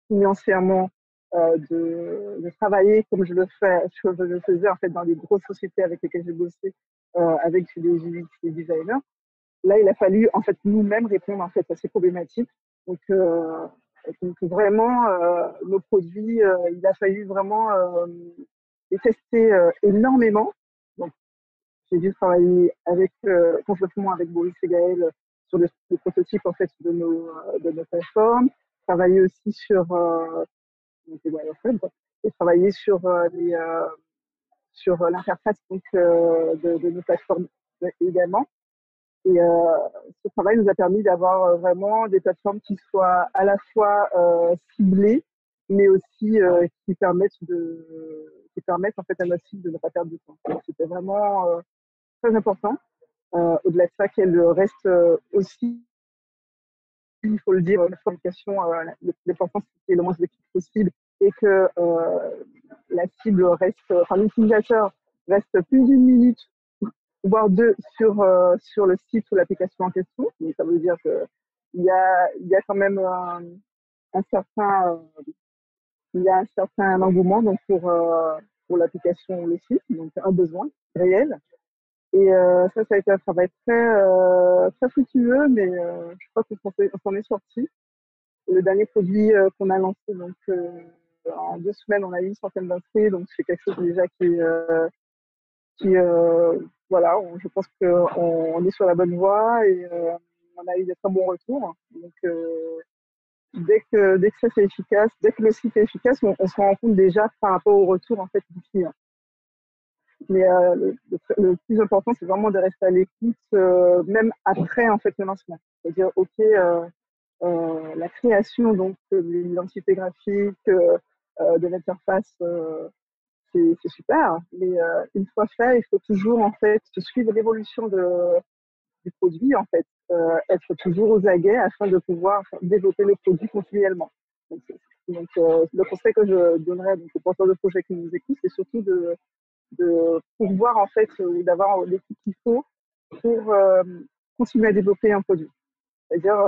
financièrement de, de, travailler comme je le fais, je le faisais en fait dans les grosses sociétés avec lesquelles j'ai bossé, avec des UX des designers. Là, il a fallu en fait nous-mêmes répondre en fait à ces problématiques. Donc, donc vraiment, euh, nos produits, euh, il a fallu vraiment euh, les tester énormément. Donc, j'ai dû travailler avec complètement avec Boris et Gaël sur le, prototype en fait de nos de nos plateformes, travailler aussi sur et travailler sur les sur l'interface donc de, de, nos plateformes également. Et euh, ce travail nous a permis d'avoir euh, vraiment des plateformes qui soient à la fois euh, ciblées, mais aussi euh, qui permettent de qui permettent en fait à notre site de ne pas perdre de temps. C'était vraiment euh, très important. Au-delà de ça, qu'elle reste aussi, il faut le dire, la fabrication, l'important c'est le moins d'équipe possible et que la cible reste, enfin l'utilisateur reste plus d'une minute voire deux sur, euh, sur le site ou l'application en question. Mais ça veut dire qu'il y a, y a quand même un, certain, euh, il y a un certain engouement donc pour, euh, pour l'application le site, donc un besoin réel. Et ça, ça a été un travail très, très fructueux, mais je crois qu'on s'en est sorti. Le dernier produit qu'on a lancé, donc en deux semaines, on a eu une centaine d'inscrits, donc c'est quelque chose déjà qui, qui voilà, je pense qu'on est sur la bonne voie et euh, on a eu des très bons retours. Donc, euh, dès que dès que ça c'est efficace, dès que le site est efficace, on, se rend compte déjà par rapport au retour en fait du client. Mais euh, le, plus important, c'est vraiment de rester à l'écoute, même après en fait le lancement. C'est-à-dire, ok, la création donc de l'identité graphique, de l'interface, c'est super. Mais une fois fait, il faut toujours en fait suivre l'évolution du produit en fait, être toujours aux aguets afin de pouvoir développer le produit continuellement. Donc, le conseil que je donnerais donc, aux porteurs de projet qui nous écoutent, c'est surtout de, de pouvoir en fait ou d'avoir l'équipe qu'il faut pour continuer à développer un produit. C'est-à-dire,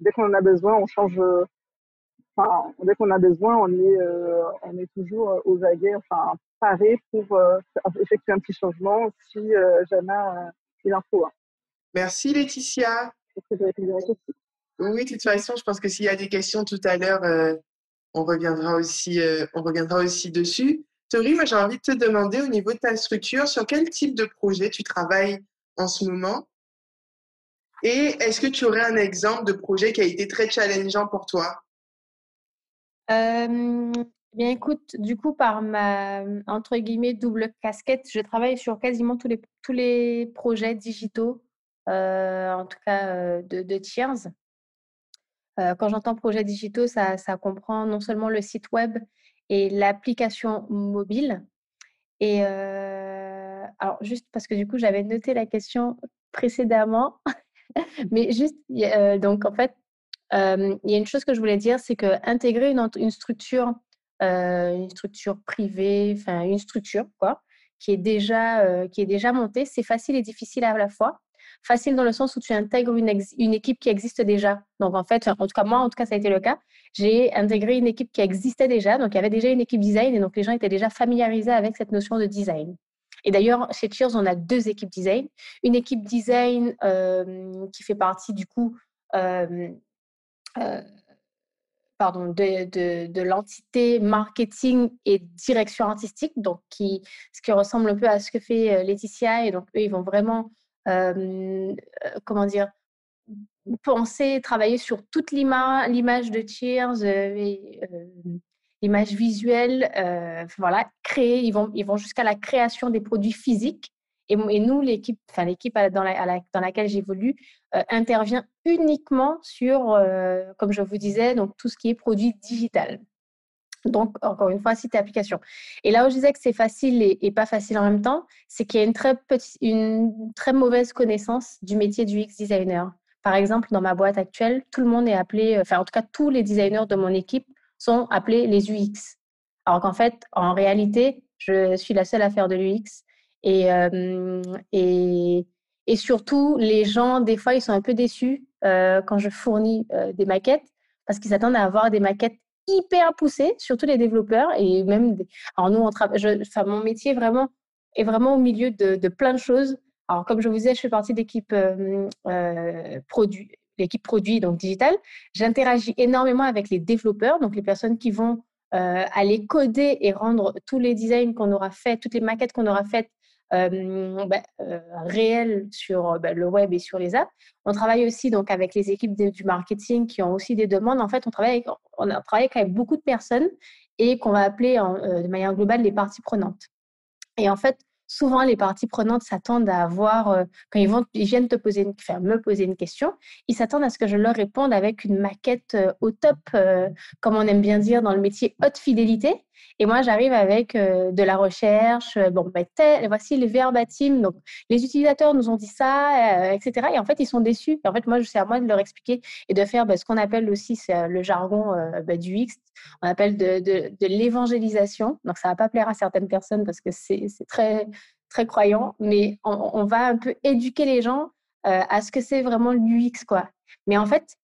dès qu'on en a besoin, on change enfin, dès qu'on a besoin, on est, euh, on est toujours aux aguets, enfin, paré pour euh, effectuer un petit changement si euh, jamais il en faut. Merci Laetitia. Oui, de toute façon, je pense que s'il y a des questions tout à l'heure, on reviendra aussi, on reviendra aussi dessus. Tori, moi j'ai envie de te demander au niveau de ta structure, sur quel type de projet tu travailles en ce moment? Et est-ce que tu aurais un exemple de projet qui a été très challengeant pour toi? Euh, bien, écoute, du coup, par ma, entre guillemets, double casquette, je travaille sur quasiment tous les, tous les projets digitaux, euh, en tout cas euh, de, de Cheers. quand j'entends projets digitaux, ça, ça, comprend non seulement le site web et l'application mobile. Et alors, juste parce que du coup, j'avais noté la question précédemment, mais juste, donc en fait, il y a une chose que je voulais dire, c'est que intégrer une, structure, une structure privée, enfin une structure quoi, qui est déjà qui est déjà montée, c'est facile et difficile à la fois. Facile dans le sens où tu intègres une, équipe qui existe déjà. Donc en fait, en tout cas moi, en tout cas ça a été le cas. J'ai intégré une équipe qui existait déjà, donc il y avait déjà une équipe design et donc les gens étaient déjà familiarisés avec cette notion de design. Et d'ailleurs, chez Cheers, on a deux équipes design. Une équipe design qui fait partie du coup pardon, de, de, l'entité marketing et direction artistique, donc qui, ce qui ressemble un peu à ce que fait euh, Laetitia. Et donc, eux, ils vont vraiment, euh, comment dire, penser, travailler sur toute l'image de Cheers, l'image visuelle, voilà, créer, ils vont, ils vont jusqu'à la création des produits physiques. Et, nous, l'équipe, enfin l'équipe dans, la, dans laquelle j'évolue, euh, intervient uniquement sur, euh, comme je vous disais, donc tout ce qui est produit digital. Donc, encore une fois, site et application. Et là où je disais que c'est facile et, pas facile en même temps, c'est qu'il y a une très, une très mauvaise connaissance du métier du UX designer. Par exemple, dans ma boîte actuelle, tout le monde est appelé, enfin en tout cas tous les designers de mon équipe sont appelés les UX. Alors qu'en fait, en réalité, je suis la seule à faire de l'UX et, euh, et, et, surtout, les gens, des fois, ils sont un peu déçus euh, quand je fournis euh, des maquettes parce qu'ils s'attendent à avoir des maquettes hyper poussées, surtout les développeurs. Et même, alors nous, on enfin, mon métier vraiment, est vraiment au milieu de, de, plein de choses. Alors, comme je vous disais, je fais partie d'équipe produit, l'équipe produit, donc digital. J'interagis énormément avec les développeurs, donc les personnes qui vont aller coder et rendre tous les designs qu'on aura fait, toutes les maquettes qu'on aura faites bah, sur bah, le web et sur les apps. On travaille aussi donc avec les équipes du marketing qui ont aussi des demandes. En fait, on travaille avec, avec beaucoup de personnes et qu'on va appeler de manière globale les parties prenantes. Et en fait, souvent les parties prenantes s'attendent à avoir, quand ils, viennent te poser une, me poser une question, ils s'attendent à ce que je leur réponde avec une maquette au top, comme on aime bien dire dans le métier haute fidélité. Et moi, j'arrive avec euh, de la recherche. Euh, bon, ben, voici les verbatim. Donc, les utilisateurs nous ont dit ça, euh, etc. Et en fait, ils sont déçus. En fait, moi, c'est à moi de leur expliquer et de faire ben, ce qu'on appelle aussi le jargon ben, du X. On appelle de, l'évangélisation. Donc, ça va pas plaire à certaines personnes parce que c'est très, très croyant. Mais on, on, va un peu éduquer les gens à ce que c'est vraiment l'UX, quoi. Mais en fait,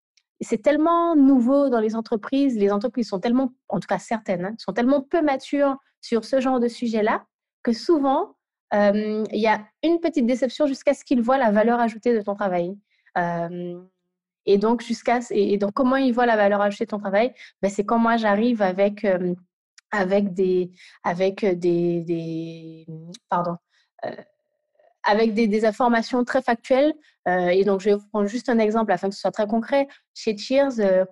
c'est tellement nouveau dans les entreprises, les entreprises sont tellement, en tout cas certaines, hein, sont tellement peu matures sur ce genre de sujet-là, que souvent, il y a une petite déception jusqu'à ce qu'ils voient la valeur ajoutée de ton travail. et donc, jusqu'à et donc comment ils voient la valeur ajoutée de ton travail ben, C'est quand moi j'arrive avec, avec, des, avec des pardon, avec des, informations très factuelles. Euh, et donc, je vais vous prendre juste un exemple afin que ce soit très concret. Chez Cheers, euh,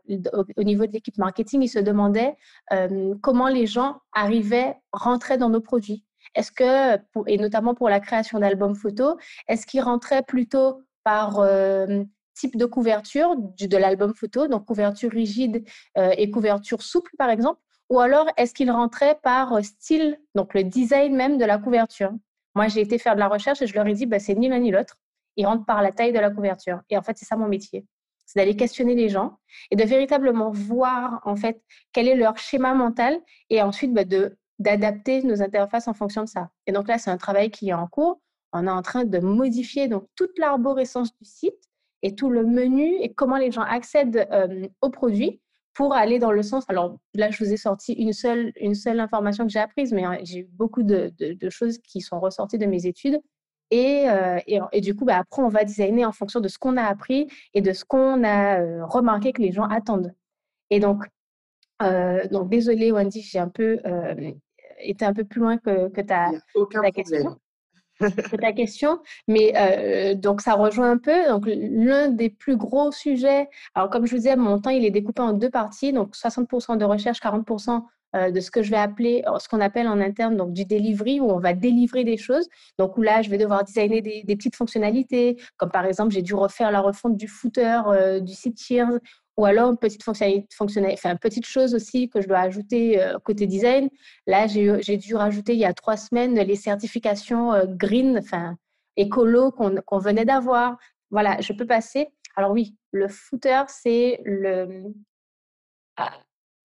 au, niveau de l'équipe marketing, ils se demandaient euh, comment les gens arrivaient, rentraient dans nos produits. Est-ce que, et notamment pour la création d'albums photos, est-ce qu'ils rentraient plutôt par type de couverture de l'album photo, donc couverture rigide et couverture souple, par exemple, ou alors est-ce qu'il rentrait par style, donc le design même de la couverture? Moi, j'ai été faire de la recherche et je leur ai dit, bah, c'est ni l'un ni l'autre. Ils rentrent par la taille de la couverture. Et en fait, c'est ça mon métier. C'est d'aller questionner les gens et de véritablement voir, en fait, quel est leur schéma mental et ensuite bah, d'adapter nos interfaces en fonction de ça. Et donc là, c'est un travail qui est en cours. On est en train de modifier donc toute l'arborescence du site et tout le menu et comment les gens accèdent euh, aux produits pour aller dans le sens. Alors là, je vous ai sorti une seule, une seule information que j'ai apprise, mais hein, j'ai eu beaucoup de, de, choses qui sont ressorties de mes études. Et, euh, et, du coup, bah, après, on va designer en fonction de ce qu'on a appris et de ce qu'on a euh, remarqué que les gens attendent. Et donc, donc désolée Wendy, j'ai un peu été un peu plus loin que, que ta, ta question c'est ta question. Mais euh, donc, ça rejoint un peu. Donc, l'un des plus gros sujets, alors comme je vous disais, mon temps, il est découpé en deux parties. Donc, 60% de recherche, 40% euh, de ce que je vais appeler, euh, ce qu'on appelle en interne donc du delivery, où on va délivrer des choses. Donc où là, je vais devoir designer des, petites fonctionnalités, comme par exemple, j'ai dû refaire la refonte du footer du site Cheers, ou alors une petite fonctionnalité, enfin, une petite chose aussi que je dois ajouter euh, côté design. Là, j'ai dû rajouter il y a trois semaines les certifications euh, green, enfin écolo qu'on venait d'avoir. Voilà, je peux passer. Alors oui, le footer, c'est le... Ah,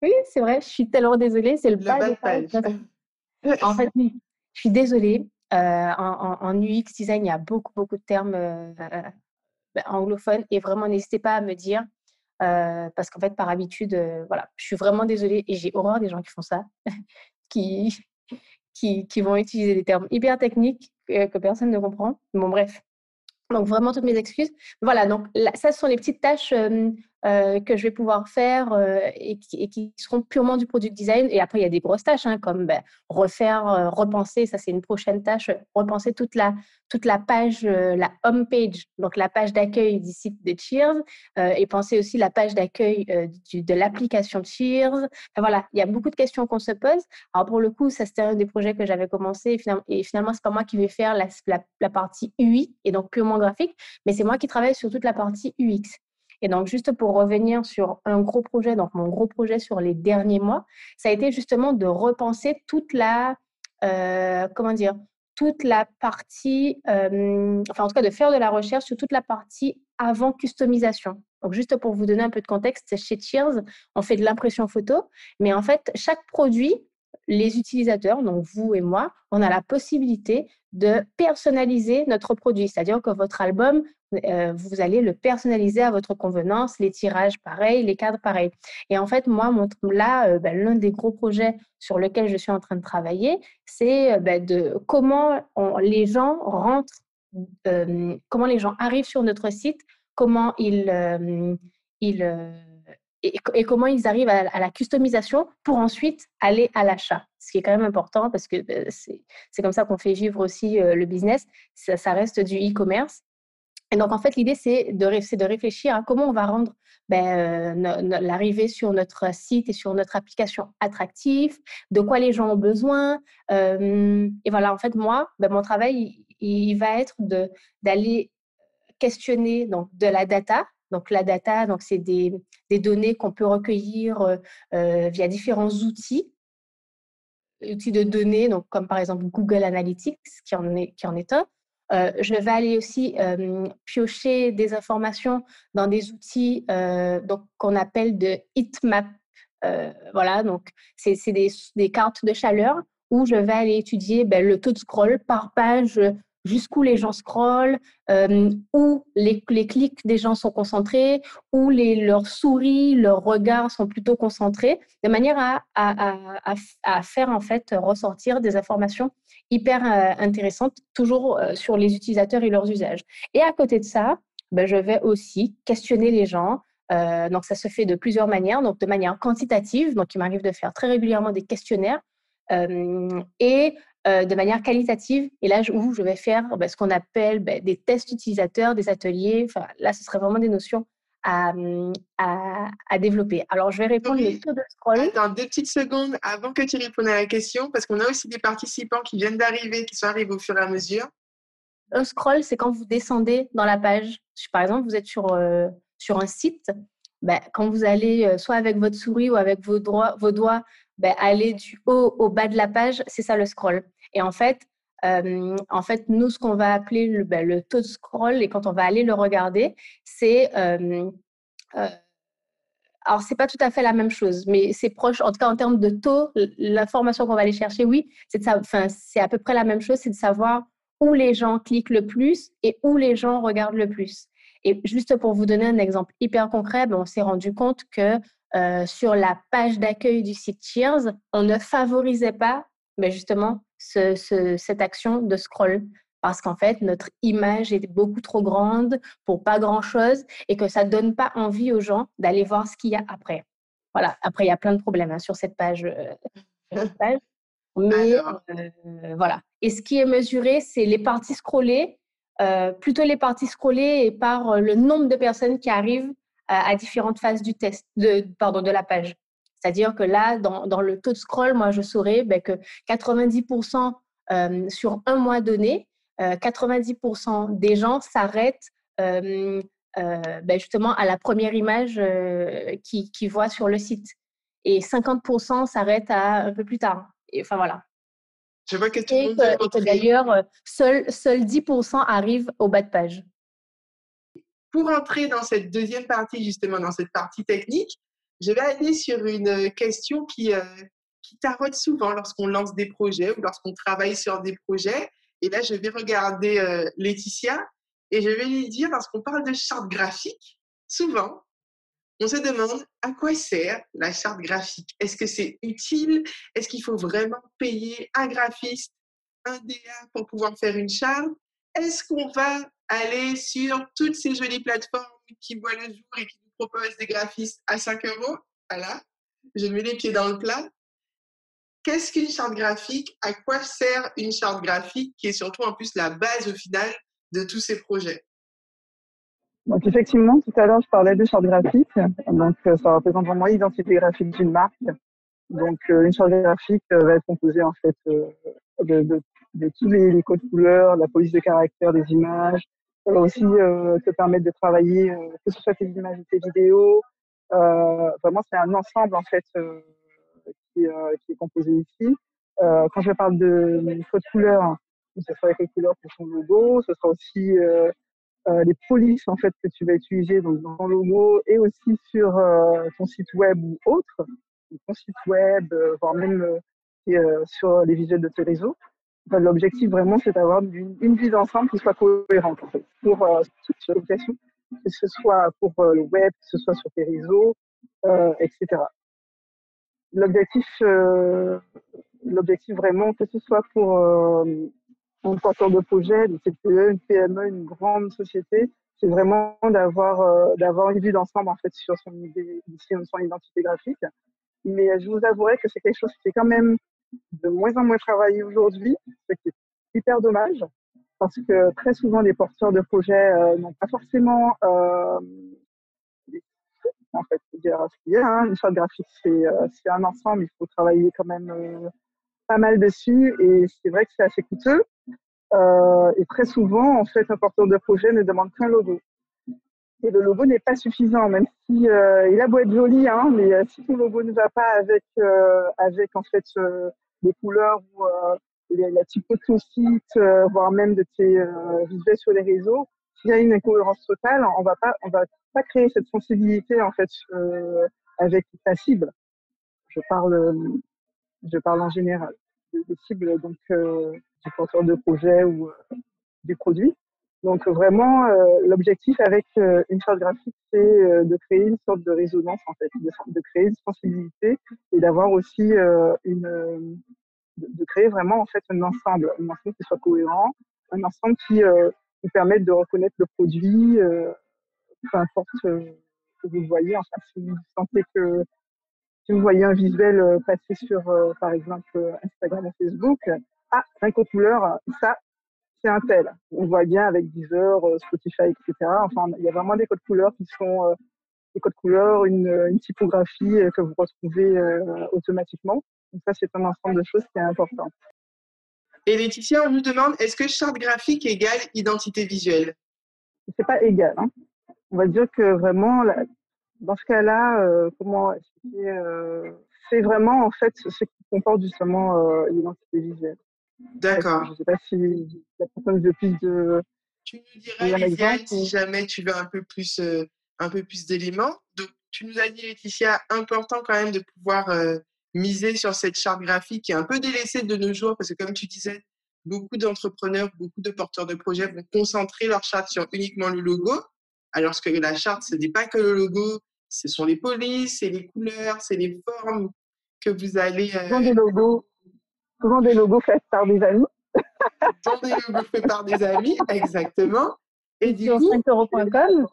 oui, c'est vrai, je suis tellement désolée, c'est le, bas, de page. en fait, oui, je suis désolée. Euh, en, UX design, il y a beaucoup, beaucoup de termes anglophones et vraiment, n'hésitez pas à me dire euh, parce qu'en fait, par habitude, euh, voilà, je suis vraiment désolée et j'ai horreur des gens qui font ça, qui, qui, vont utiliser des termes hyper techniques que, que personne ne comprend. Bon, bref. Donc, vraiment, toutes mes excuses. Voilà, donc ça, ce sont les petites tâches euh, euh, que je vais pouvoir faire euh, et, qui, seront purement du product design. Et après, il y a des grosses tâches, hein, comme ben, refaire, euh, repenser, ça c'est une prochaine tâche, repenser toute la, toute la page, la home page, donc la page d'accueil du site de Cheers, et penser aussi la page d'accueil de l'application Cheers. voilà, il y a beaucoup de questions qu'on se pose. Alors pour le coup, ça c'était un des projets que j'avais commencé et finalement, et finalement c'est pas moi qui vais faire la, la partie UI et donc purement graphique, mais c'est moi qui travaille sur toute la partie UX. Et donc, juste pour revenir sur un gros projet, donc mon gros projet sur les derniers mois, ça a été justement de repenser toute la, euh, comment dire, toute la partie, euh, enfin en tout cas de faire de la recherche sur toute la partie avant customisation. Donc juste pour vous donner un peu de contexte, chez Cheers, on fait de l'impression photo, mais en fait, chaque produit, les utilisateurs, donc vous et moi, on a la possibilité de personnaliser notre produit. C'est-à-dire que votre album, euh, vous allez le personnaliser à votre convenance, les tirages pareil, les cadres pareil. Et en fait, moi, là, euh, ben, l'un des gros projets sur lequel je suis en train de travailler, c'est euh, ben, de comment les gens rentrent, comment les gens arrivent sur notre site, comment ils, ils et, comment ils arrivent à, la customisation pour ensuite aller à l'achat. Ce qui est quand même important parce que c'est comme ça qu'on fait vivre aussi le business. Ça reste du e-commerce. Et donc, en fait, l'idée, c'est de, de, réfléchir à comment on va rendre ben, euh, l'arrivée sur notre site et sur notre application attractive, de quoi les gens ont besoin. Euh, et voilà, en fait, moi, ben, mon travail, il, va être d'aller questionner donc, de la data. Donc, la data, c'est des, des, données qu'on peut recueillir euh, via différents outils outils de données, donc comme par exemple Google Analytics, qui en est, qui en est un, euh, je vais aller aussi euh, piocher des informations dans des outils euh, qu'on appelle de heatmap. voilà, donc c'est des, des, cartes de chaleur où je vais aller étudier ben, le taux de scroll par page, jusqu'où les gens scrollent, où les, clics des gens sont concentrés, où leurs souris, leurs regards sont plutôt concentrés, de manière à, faire en fait ressortir des informations hyper euh, intéressante, toujours euh, sur les utilisateurs et leurs usages. Et à côté de ça, ben, je vais aussi questionner les gens. Euh, donc, ça se fait de plusieurs manières. Donc, de manière quantitative, donc il m'arrive de faire très régulièrement des questionnaires, et de manière qualitative. Et là, où je vais faire ben, ce qu'on appelle ben, des tests utilisateurs, des ateliers. Enfin, là, ce serait vraiment des notions Mmh, à, à, développer. Alors, je vais répondre oui. taux de scroll. Attends deux petites secondes avant que tu répondes à la question, parce qu'on a aussi des participants qui viennent d'arriver, qui sont arrivés au fur et à mesure. Un scroll, c'est quand vous descendez dans la page. Par exemple, vous êtes sur, euh, sur un site, ben, quand vous allez soit avec votre souris ou avec vos, doigts ben, aller du haut au bas de la page, c'est ça le scroll. Et en fait, euh, en fait, nous, ce qu'on va appeler le, ben, le, taux de scroll, et quand on va aller le regarder, c'est euh, euh, alors, c'est pas tout à fait la même chose, mais c'est proche, en tout cas en termes de taux, l'information qu'on va aller chercher, oui, c'est à peu près la même chose, c'est de savoir où les gens cliquent le plus et où les gens regardent le plus. Et juste pour vous donner un exemple hyper concret, ben, on s'est rendu compte que euh, sur la page d'accueil du site Cheers, on ne favorisait pas mais ben, justement cette action de scroll parce qu'en fait, notre image est beaucoup trop grande pour pas grand-chose et que ça donne pas envie aux gens d'aller voir ce qu'il y a après. Voilà, après, il y a plein de problèmes hein, sur cette page. Euh, mais euh, voilà. Et ce qui est mesuré, c'est les parties scrollées, plutôt les parties scrollées et par le nombre de personnes qui arrivent à, différentes phases du test, de, pardon, de la page. C'est-à-dire que là, dans, dans, le taux de scroll, moi, je saurais ben, que 90% euh, sur un mois donné, 90% euh, des gens s'arrêtent euh, ben, justement à la première image qu'ils qui voient sur le site. Et 50% s'arrêtent un peu plus tard. Enfin, voilà. Je vois que tout et que, d'ailleurs, seuls seul 10% arrivent au bas de page pour entrer dans cette deuxième partie, justement, dans cette partie technique, je vais aller sur une question qui, euh, qui taraude souvent lorsqu'on lance des projets ou lorsqu'on travaille sur des projets. Et là, je vais regarder euh, Laetitia et je vais lui dire, lorsqu'on parle de charte graphique, souvent, on se demande à quoi sert la charte graphique. Est-ce que c'est utile? Est-ce qu'il faut vraiment payer un graphiste, un DA pour pouvoir faire une charte? Est-ce qu'on va aller sur toutes ces jolies plateformes qui voient le jour et qui nous proposent des graphistes à 5 euros? Voilà, je mets les pieds dans le plat. Qu'est-ce qu'une charte graphique? À quoi sert une charte graphique qui est surtout en plus la base au final de tous ces projets? Donc effectivement, tout à l'heure, je parlais de charte graphique. Donc euh, ça représente vraiment l'identité graphique d'une marque. Donc euh, une charte graphique euh, va être composée en fait de, de, de tous les, codes couleurs, la police de caractère des images. Ça va aussi euh, te permettre de travailler, euh, que ce soit tes images ou tes vidéos. Euh, vraiment, c'est un ensemble en fait qui, qui, est composé ici. quand je parle de code couleurs, ce sera les codes couleurs pour ton logo, ce sera aussi les polices en fait que tu vas utiliser donc dans logo et aussi sur ton site web ou autre, ton site web, voire même sur les visuels de tes réseaux. L'objectif vraiment, c'est d'avoir une, une, vue d'ensemble qui soit cohérente en fait, pour euh, toute l'application, que ce soit pour euh, le web, que ce soit sur tes réseaux, euh, etc. L'objectif, euh, l'objectif vraiment, que ce soit pour euh, porteur de projet, une CPE, une PME, une grande société, c'est vraiment d'avoir d'avoir une vue d'ensemble en fait sur son, identité graphique. Mais je vous avouerai que c'est quelque chose qui est quand même de moins en moins travaillé aujourd'hui, ce qui est hyper dommage, parce que très souvent les porteurs de projets euh, n'ont pas forcément euh, en fait, dire ce qu'il y a. Hein. Une charte graphique, euh, c'est un ensemble, il faut travailler quand même euh, pas mal dessus, et c'est vrai que c'est assez coûteux. Euh, et très souvent, en fait, un porteur de projet ne demande qu'un logo. Et le logo n'est pas suffisant, même si euh, il a beau être joli, hein, mais si ton logo ne va pas avec avec en fait les couleurs ou euh, la typo de ton site, euh, voire même de tes euh, visuels sur les réseaux, s'il y a une incohérence totale, on va pas, on va pas créer cette sensibilité en fait avec ta cible. Je parle, je parle en général des cibles donc du porteur de projet ou du produit. Donc vraiment, l'objectif avec une charte graphique, c'est de créer une sorte de résonance en fait, de, créer une sensibilité et d'avoir aussi une, de, créer vraiment en fait un ensemble, un ensemble qui soit cohérent, un ensemble qui euh, vous permette de reconnaître le produit, euh, peu importe euh, que vous voyez. Enfin, si vous sentez que si vous voyez un visuel euh, passer sur, euh, par exemple, Instagram ou Facebook, ah, un code couleur, ça, c'est un tel. On voit bien avec Deezer, Spotify, etc. Enfin, il y a vraiment des codes couleurs qui sont des codes couleurs, une, une typographie que vous retrouvez automatiquement. Donc ça, c'est un ensemble de choses qui est important. Et Laetitia, on nous demande, est-ce que charte graphique égale identité visuelle? C'est pas égal. Hein. On va dire que vraiment, dans ce cas-là, comment c'est vraiment en fait ce qui comporte justement l'identité visuelle. D'accord. Je ne sais pas si la personne veut plus de. Tu nous dirais, Laetitia, si jamais tu veux un peu plus, un peu plus d'éléments. Donc, tu nous as dit, Laetitia, important quand même de pouvoir miser sur cette charte graphique qui est un peu délaissée de nos jours parce que, comme tu disais, beaucoup d'entrepreneurs, beaucoup de porteurs de projets vont concentrer leur charte sur uniquement le logo, alors que la charte, ce n'est pas que le logo, ce sont les polices, c'est les couleurs, c'est les formes que vous allez. Souvent des logos, souvent des logos faits par des amis. souvent des logos faits par des amis, exactement. Et du coup, 5euros.com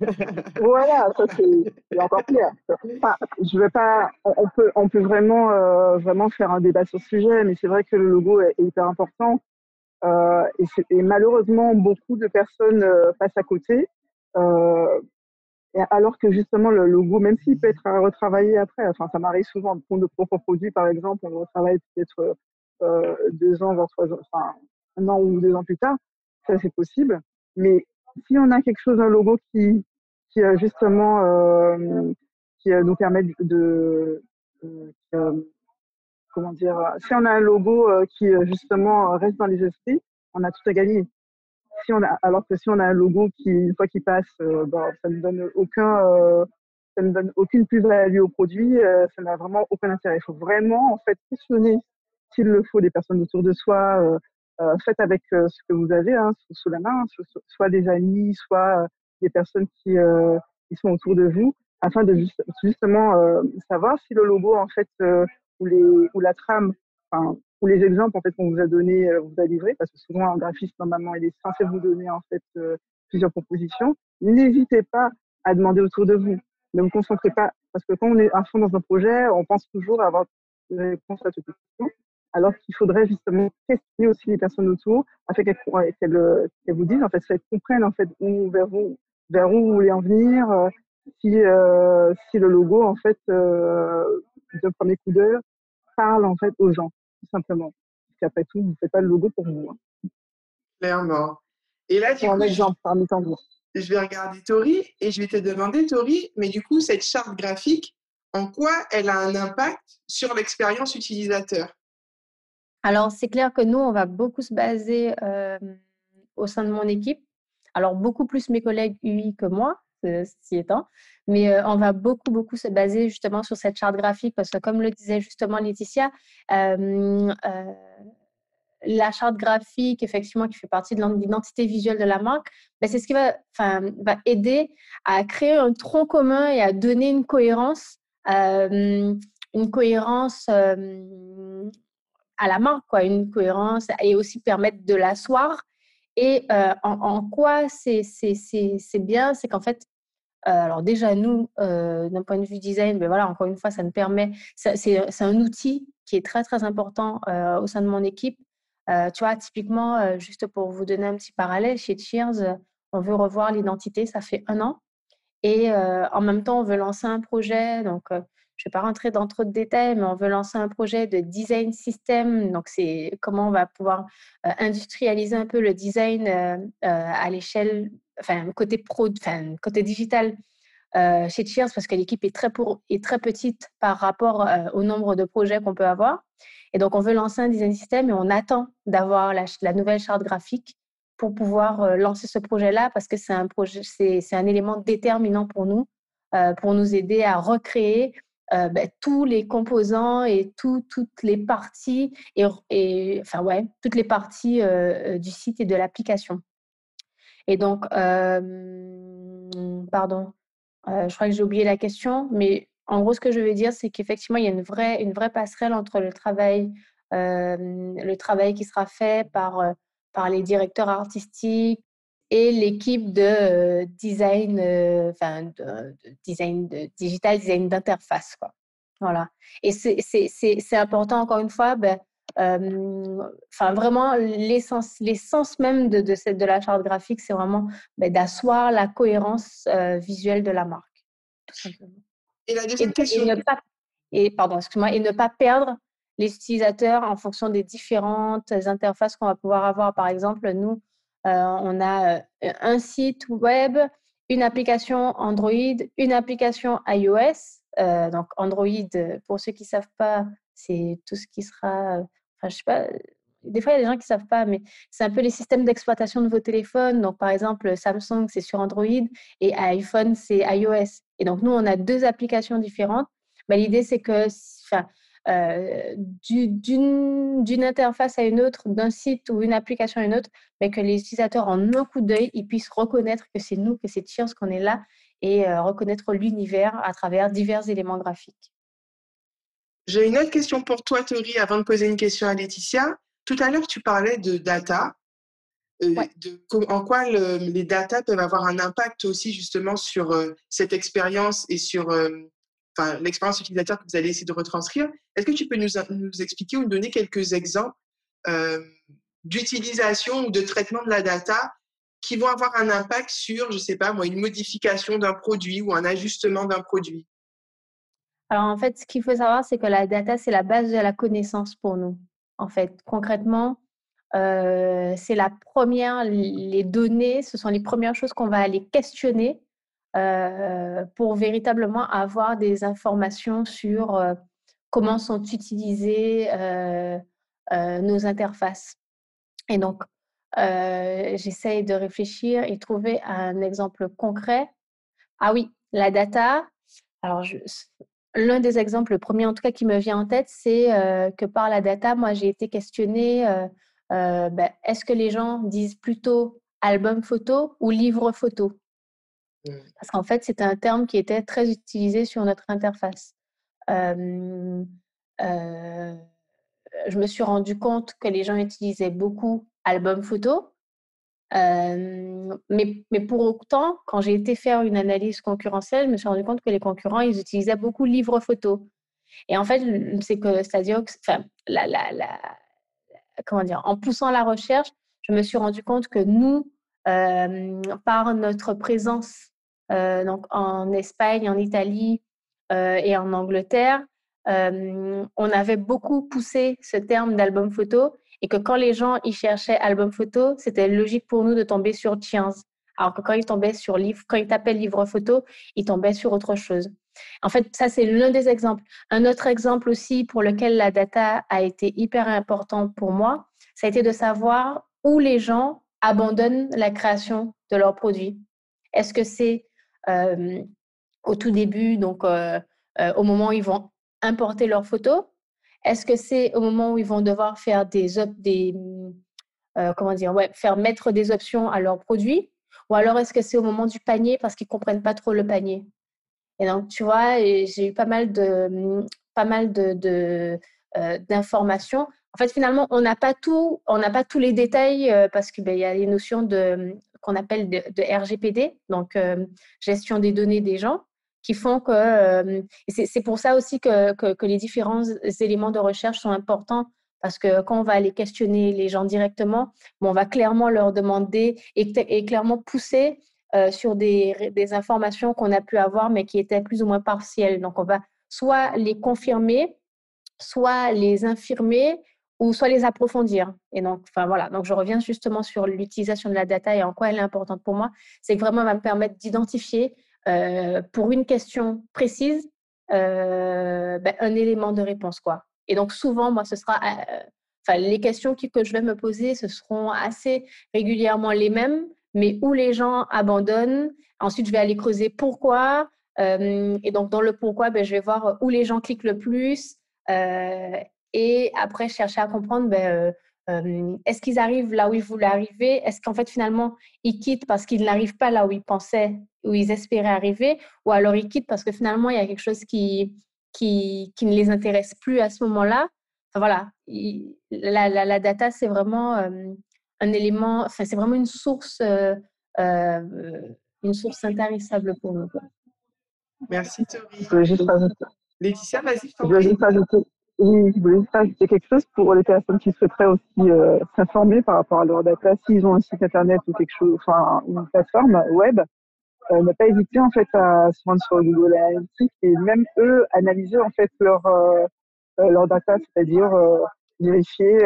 voilà, ça c'est encore clair. Enfin, je vais pas, on peut, on peut vraiment, euh, vraiment faire un débat sur ce sujet, mais c'est vrai que le logo est, hyper important. Euh, et, et, malheureusement, beaucoup de personnes euh, passent à côté. Euh, alors que justement, le logo, même s'il peut être retravaillé après, enfin, ça m'arrive souvent pour nos propres produits, par exemple, on le retravaille peut-être euh, deux ans, voire trois ans, enfin, un an ou deux ans plus tard, ça c'est possible. Mais si on a quelque chose, un logo qui, qui justement euh, qui euh, nous permet de, euh, comment dire, si on a un logo qui justement reste dans les esprits, on a tout à gagner. Alors que si on a un logo qui, une fois qu'il passe, bon, ça ne donne aucun, ça ne donne aucune plus-value au produit, ça n'a vraiment aucun intérêt. Il faut vraiment en fait questionner s'il le faut des personnes autour de soi, euh, faites avec euh, ce que vous avez hein, sous, la main, soit des amis, soit euh, des personnes qui, qui sont autour de vous, afin de justement savoir si le logo en fait ou les ou la trame, enfin ou les exemples en fait qu'on vous a donné, vous a livré, parce que souvent un graphiste normalement il est censé vous donner en fait plusieurs propositions. N'hésitez pas à demander autour de vous. Ne vous concentrez pas, parce que quand on est à fond dans un projet, on pense toujours avoir une réponse à toutes les questions alors qu'il faudrait justement questionner aussi les personnes autour afin qu'elles vous disent, en fait, qu'elles comprennent en fait où, vers où, vers où vous voulez en venir, euh, si, euh, si le logo, en fait, euh, d'un premier coup d'œil, parle en fait aux gens, tout simplement. Parce qu'après tout, vous ne faites pas le logo pour vous. Hein. Clairement. Et là, coup, un exemple parmi tant d'autres. Je vais regarder Tori et je vais te demander, Tori, mais du coup, cette charte graphique, en quoi elle a un impact sur l'expérience utilisateur? Alors, c'est clair que nous, on va beaucoup se baser au sein de mon équipe. Alors, beaucoup plus mes collègues UI que moi, ceci étant. Mais on va beaucoup, beaucoup se baser justement sur cette charte graphique parce que, comme le disait justement Laetitia, la charte graphique, effectivement, qui fait partie de l'identité visuelle de la marque, ben, c'est ce qui va, va aider à créer un tronc commun et à donner une cohérence, une cohérence à la main, quoi, une cohérence et aussi permettre de l'asseoir. Et euh, en, quoi c'est bien, c'est qu'en fait, euh, alors déjà nous, euh, d'un point de vue design, ben voilà, encore une fois, ça nous permet, c'est un outil qui est très très important au sein de mon équipe. tu vois, typiquement, juste pour vous donner un petit parallèle, chez Cheers, on veut revoir l'identité, ça fait un an. Et en même temps, on veut lancer un projet. Donc, je ne vais pas rentrer dans trop de détails, mais on veut lancer un projet de design system. Donc, c'est comment on va pouvoir euh, industrialiser un peu le design euh, euh, à l'échelle, enfin, côté pro, enfin, côté digital chez Cheers, parce que l'équipe est très, pour, est très petite par rapport au nombre de projets qu'on peut avoir. Et donc, on veut lancer un design system et on attend d'avoir la, nouvelle charte graphique pour pouvoir lancer ce projet-là, parce que c'est un, projet, c'est, un élément déterminant pour nous, pour nous aider à recréer euh, ben, tous les composants et toutes les parties et, enfin ouais toutes les parties euh, euh, du site et de l'application. Et donc pardon, je crois que j'ai oublié la question, mais en gros ce que je veux dire c'est qu'effectivement il y a une vraie une vraie passerelle entre le travail le travail qui sera fait par par les directeurs artistiques, et l'équipe de design, enfin de, design de digital, design d'interface, quoi. Voilà. Et c'est important encore une fois, ben, enfin vraiment l'essence, l'essence même de, de, cette, de la charte graphique, c'est vraiment ben, d'asseoir la cohérence euh, visuelle de la marque, tout simplement. Et la deuxième question. Et, ne pas, et pardon, excuse-moi, et ne pas perdre les utilisateurs en fonction des différentes interfaces qu'on va pouvoir avoir. Par exemple, nous, euh, on a euh, un site web une application Android, une application iOS. Euh, donc Android, pour ceux qui ne savent pas, c'est tout ce qui sera, je sais pas, des fois il y a des gens qui savent pas, mais c'est un peu les systèmes d'exploitation de vos téléphones. Donc par exemple, Samsung c'est sur Android et iPhone c'est iOS. Et donc nous on a deux applications différentes. Bah, l'idée c'est que, euh, d'une interface à une autre, d'un site ou une application à une autre, mais que les utilisateurs, en un coup d'œil, ils puissent reconnaître que c'est nous, que c'est Cheers, qu'on est là, et euh, reconnaître l'univers à travers divers éléments graphiques. J'ai une autre question pour toi, Tori, avant de poser une question à Laetitia. Tout à l'heure, tu parlais de data, euh, de, en quoi les data peuvent avoir un impact aussi justement sur cette expérience et sur l'expérience utilisateur que vous allez essayer de retranscrire. Est-ce que tu peux nous, nous, expliquer ou nous donner quelques exemples euh, d'utilisation ou de traitement de la data qui vont avoir un impact sur, je ne sais pas moi, une modification d'un produit ou un ajustement d'un produit? Alors en fait, ce qu'il faut savoir, c'est que la data, c'est la base de la connaissance pour nous. En fait, concrètement, euh, c'est la première, les données, ce sont les premières choses qu'on va aller questionner euh, pour véritablement avoir des informations sur euh, comment sont utilisées nos interfaces. Et donc, j'essaye de réfléchir et trouver un exemple concret. Ah oui, la data. Alors, l'un des exemples, le premier en tout cas qui me vient en tête, c'est que par la data, moi j'ai été questionnée, ben, est-ce que les gens disent plutôt album photo ou livre photo? Mmh. Parce qu'en fait, c'était un terme qui était très utilisé sur notre interface. Euh, je me suis rendu compte que les gens utilisaient beaucoup album photo. Mais, mais, pour autant, quand j'ai été faire une analyse concurrentielle, je me suis rendu compte que les concurrents, ils utilisaient beaucoup livre photo. Et en fait, c'est que, c'est-à-dire, enfin, comment dire, en poussant la recherche, je me suis rendu compte que nous, par notre présence donc en Espagne, en Italie et en Angleterre, on avait beaucoup poussé ce terme d'album photo et que quand les gens y cherchaient album photo, c'était logique pour nous de tomber sur Tiens. Alors que quand ils tombaient sur livre, quand ils tapaient livre photo, ils tombaient sur autre chose. En fait, ça, c'est l'un des exemples. Un autre exemple aussi pour lequel la data a été hyper importante pour moi, ça a été de savoir où les gens abandonnent la création de leurs produits. Est-ce que c'est euh, au tout début, donc euh, euh, au moment où ils vont importer leurs photos Est-ce que c'est au moment où ils vont devoir faire des, des comment dire, ouais, faire mettre des options à leurs produits? Ou alors est-ce que c'est au moment du panier parce qu'ils comprennent pas trop le panier? Et donc, tu vois, j'ai eu pas mal de, pas mal de, d'informations. En fait, finalement, on n'a pas tout, on n'a pas tous les détails parce qu'il ben, y a les notions qu'on appelle de, RGPD, donc euh, gestion des données des gens, qui font que euh, c'est pour ça aussi que, que, les différents éléments de recherche sont importants parce que quand on va aller questionner les gens directement, on va clairement leur demander et, clairement pousser euh, sur des, des informations qu'on a pu avoir mais qui étaient plus ou moins partielles. Donc on va soit les confirmer, soit les infirmer ou soit les approfondir. Et donc, enfin voilà, donc je reviens justement sur l'utilisation de la data et en quoi elle est importante pour moi. C'est que vraiment, elle va me permettre d'identifier euh, pour une question précise euh, ben, un élément de réponse. quoi. Et donc, souvent, moi, ce sera, euh, enfin, les questions que je vais me poser, ce seront assez régulièrement les mêmes, mais où les gens abandonnent. Ensuite, je vais aller creuser pourquoi. et donc, dans le pourquoi, ben, je vais voir où les gens cliquent le plus et après chercher à comprendre ben, est-ce qu'ils arrivent là où ils voulaient arriver? Est-ce qu'en fait finalement ils quittent parce qu'ils n'arrivent pas là où ils pensaient, où ils espéraient arriver Ou alors ils quittent parce que finalement il y a quelque chose qui, qui, qui ne les intéresse plus à ce moment-là enfin, Voilà, la, la, la, data c'est vraiment euh, un élément, enfin, c'est vraiment une source, une source intarissable pour nous. Merci Tori. Laetitia, vas-y. Je voulais juste ajouter, oui, je voulais juste ajouter quelque chose pour les personnes qui souhaiteraient aussi euh, s'informer par rapport à leur data, s'ils ont un site internet ou quelque chose, enfin une plateforme web, euh, ne pas hésiter en fait à se rendre sur Google Analytics et même eux analyser en fait leur euh, euh leur data, c'est-à-dire euh, vérifier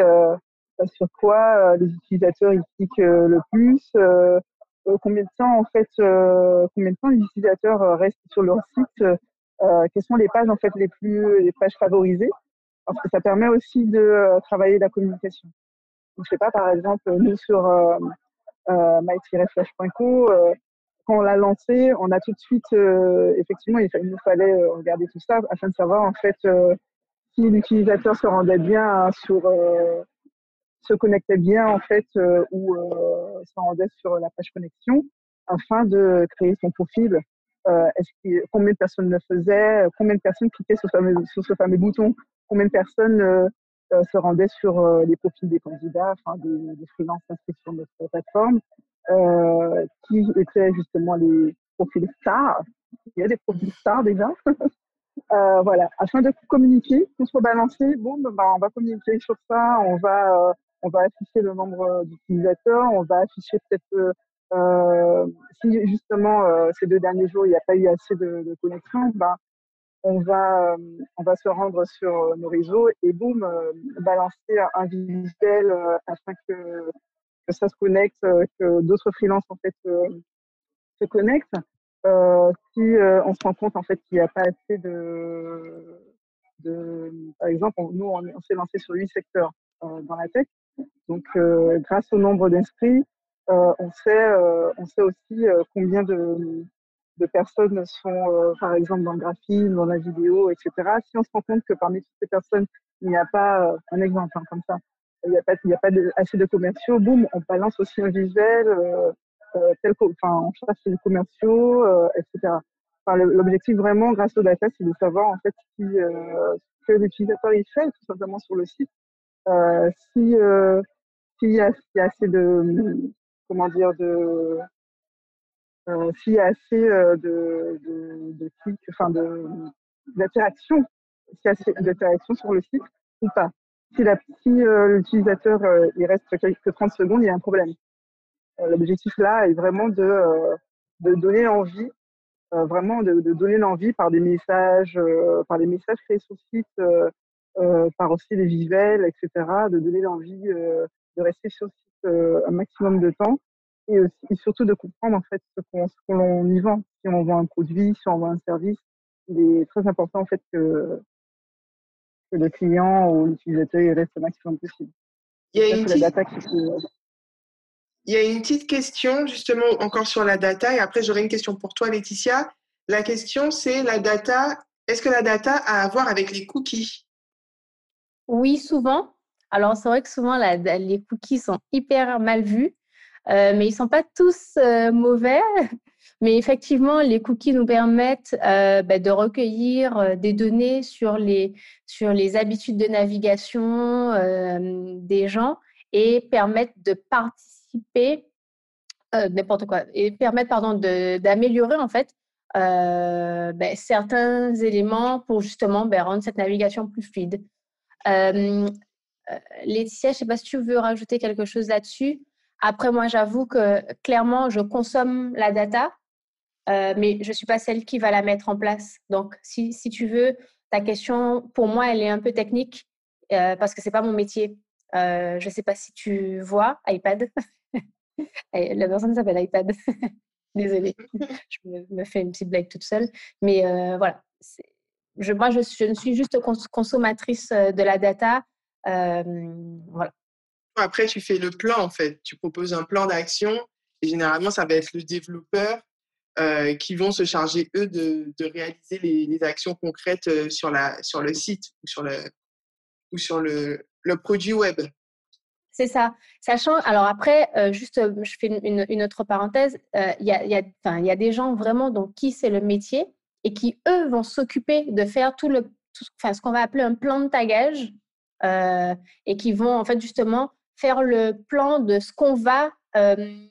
sur quoi les utilisateurs ils cliquent le plus, combien de temps en fait, combien de temps les utilisateurs restent sur leur site, quelles sont les pages en fait les plus les pages favorisées, parce que ça permet aussi de travailler la communication. Donc, je sais pas, par exemple, nous sur euh, my-flash.co, quand on l'a lancé, on a tout de suite, effectivement, il, nous fallait regarder tout ça afin de savoir en fait si l'utilisateur se rendait bien sur se connectait bien en fait euh, ou euh, se rendait sur la page connexion afin de créer son profil. Euh, combien de personnes le faisaient Combien de personnes cliquaient sur, ce fameux bouton Combien de personnes se rendaient sur les profils des candidats, des, des freelances inscrits sur notre plateforme, qui étaient justement les profils stars. Il y a des profils stars déjà. Euh, voilà, afin de communiquer, balancé, bon, ben, on va communiquer sur ça, on va on va afficher le nombre euh, d'utilisateurs, on va afficher peut-être euh, euh, si justement ces deux derniers jours il n'y a pas eu assez de, de connexion, bah, on va on va se rendre sur nos réseaux et boum balancer un visuel afin que que ça se connecte, que d'autres freelances en fait se connectent. Euh, si on se rend compte en fait qu'il n'y a pas assez de, par exemple, nous on, s'est lancé sur huit secteurs dans la tech. Donc, euh, grâce au nombre d'inscrits, euh, on sait, euh, on sait aussi combien de, de personnes sont, par exemple, dans le graphisme, dans la vidéo, etc. Si on se rend compte que parmi toutes ces personnes, il n'y a pas, un exemple hein, comme ça, il n'y a pas, il y a pas de, assez de commerciaux, boum, on balance aussi un visuel, euh, tel enfin, on cherche les commerciaux, euh, etc. Enfin, L'objectif vraiment, grâce au data, c'est de savoir en fait si, euh, ce que l'utilisateur il fait tout simplement sur le site euh, si euh, s'il y, a assez de comment dire de euh, s'il y a assez de, de, de clics, enfin de d'interaction, s'il y a assez d'interaction sur le site ou pas. Si, si l'utilisateur il reste quelques 30 secondes, il y a un problème. L'objectif là est vraiment de, de donner envie, vraiment de, de donner l'envie par des messages, par des messages créés sur site, euh, par aussi les visuels, etc., de donner l'envie euh, de rester sur le site euh, un maximum de temps et, aussi, surtout de comprendre en fait ce qu'on y vend. Si on vend un produit, si on vend un service, il est très important en fait que, que le client ou l'utilisateur reste le maximum possible. Il y, a une petite... il y a une petite question justement encore sur la data et après j'aurai une question pour toi Laetitia. La question c'est la data, est-ce que la data a à voir avec les cookies? Oui, souvent. Alors, c'est vrai que souvent, les cookies sont hyper mal vus, euh, mais ils ne sont pas tous euh, mauvais. Mais effectivement, les cookies nous permettent euh, bah, de recueillir des données sur les, sur les habitudes de navigation des gens et permettent de participer, n'importe quoi, et permettent pardon, d'améliorer en fait bah, certains éléments pour justement bah, rendre cette navigation plus fluide. Euh, euh, Laetitia, je ne sais pas si tu veux rajouter quelque chose là-dessus. Après, moi, j'avoue que clairement, je consomme la data, euh, mais je ne suis pas celle qui va la mettre en place. Donc, si, si, tu veux, ta question, pour moi, elle est un peu technique parce que ce n'est pas mon métier. je ne sais pas si tu vois iPad. la personne s'appelle iPad. Désolée, je me, fais une petite blague toute seule. Mais voilà, je, moi, je, ne suis juste consommatrice euh, de la data. Euh, voilà. Après, tu fais le plan, en fait. Tu proposes un plan d'action généralement, ça va être le développeur euh, qui vont se charger, eux, de, réaliser les, actions concrètes sur, la, sur le site ou sur le, ou sur le, le produit web. C'est ça. Sachant, alors après, juste, je fais une, autre parenthèse, il y, a, y, y a des gens vraiment dont qui c'est le métier et qui, eux, vont s'occuper de faire tout le, ce qu'on va appeler un plan de tagage euh, et qui vont, en fait, justement, faire le plan de ce qu'on va, euh,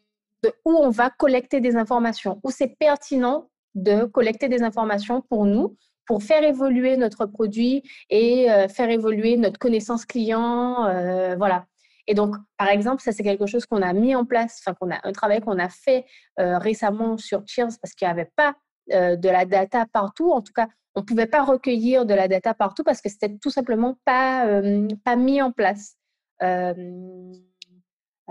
où on va collecter des informations, où c'est pertinent de collecter des informations pour nous, pour faire évoluer notre produit et euh, faire évoluer notre connaissance client, euh, voilà. Et donc, par exemple, ça c'est quelque chose qu'on a mis en place, enfin qu'on a un travail qu'on a fait euh, récemment sur Cheers parce qu'il n'y avait pas de la data partout. En tout cas, on ne pouvait pas recueillir de la data partout parce que c'était tout simplement pas, pas mis en place.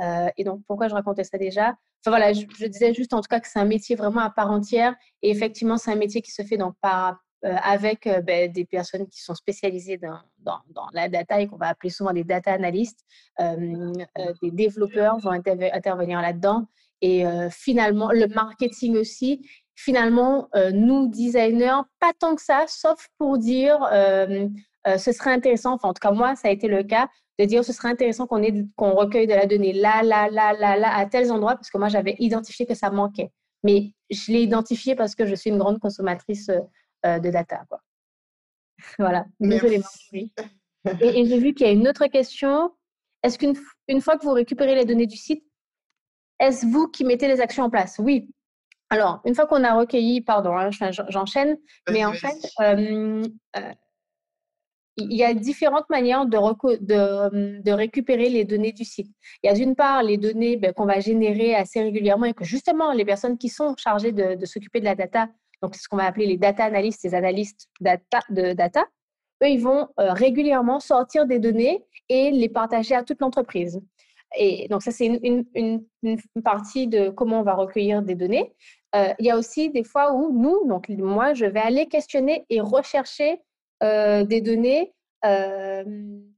Euh, et donc, pourquoi je racontais ça déjà? Enfin voilà, je, disais juste en tout cas que c'est un métier vraiment à part entière. Et effectivement, c'est un métier qui se fait donc par, avec ben, des personnes qui sont spécialisées dans, la data et qu'on va appeler souvent des data analystes. des développeurs vont intervenir là-dedans. Et finalement, le marketing aussi. Finalement, nous, designers, pas tant que ça, sauf pour dire euh, ce serait intéressant, enfin en tout cas moi, ça a été le cas, de dire ce serait intéressant qu'on qu'on recueille de la donnée là, là, là, là, là, à tels endroits, parce que moi j'avais identifié que ça manquait. Mais je l'ai identifié parce que je suis une grande consommatrice euh, de data. Quoi. voilà. Et, et j'ai vu qu'il y a une autre question. Est-ce qu'une une fois que vous récupérez les données du site, est-ce vous qui mettez les actions en place? Oui. Alors, une fois qu'on a recueilli, pardon, hein, j'enchaîne, mais en fait, euh, il y a différentes manières de, de, de, récupérer les données du site. Il y a d'une part les données ben, qu'on va générer assez régulièrement et que justement les personnes qui sont chargées de, de s'occuper de la data, donc ce qu'on va appeler les data analystes, les analystes data, de data, eux, ils vont euh, régulièrement sortir des données et les partager à toute l'entreprise. Et donc ça, c'est une, une, une, partie de comment on va recueillir des données. Euh, il y a aussi des fois où nous, donc moi, je vais aller questionner et rechercher euh, des données euh,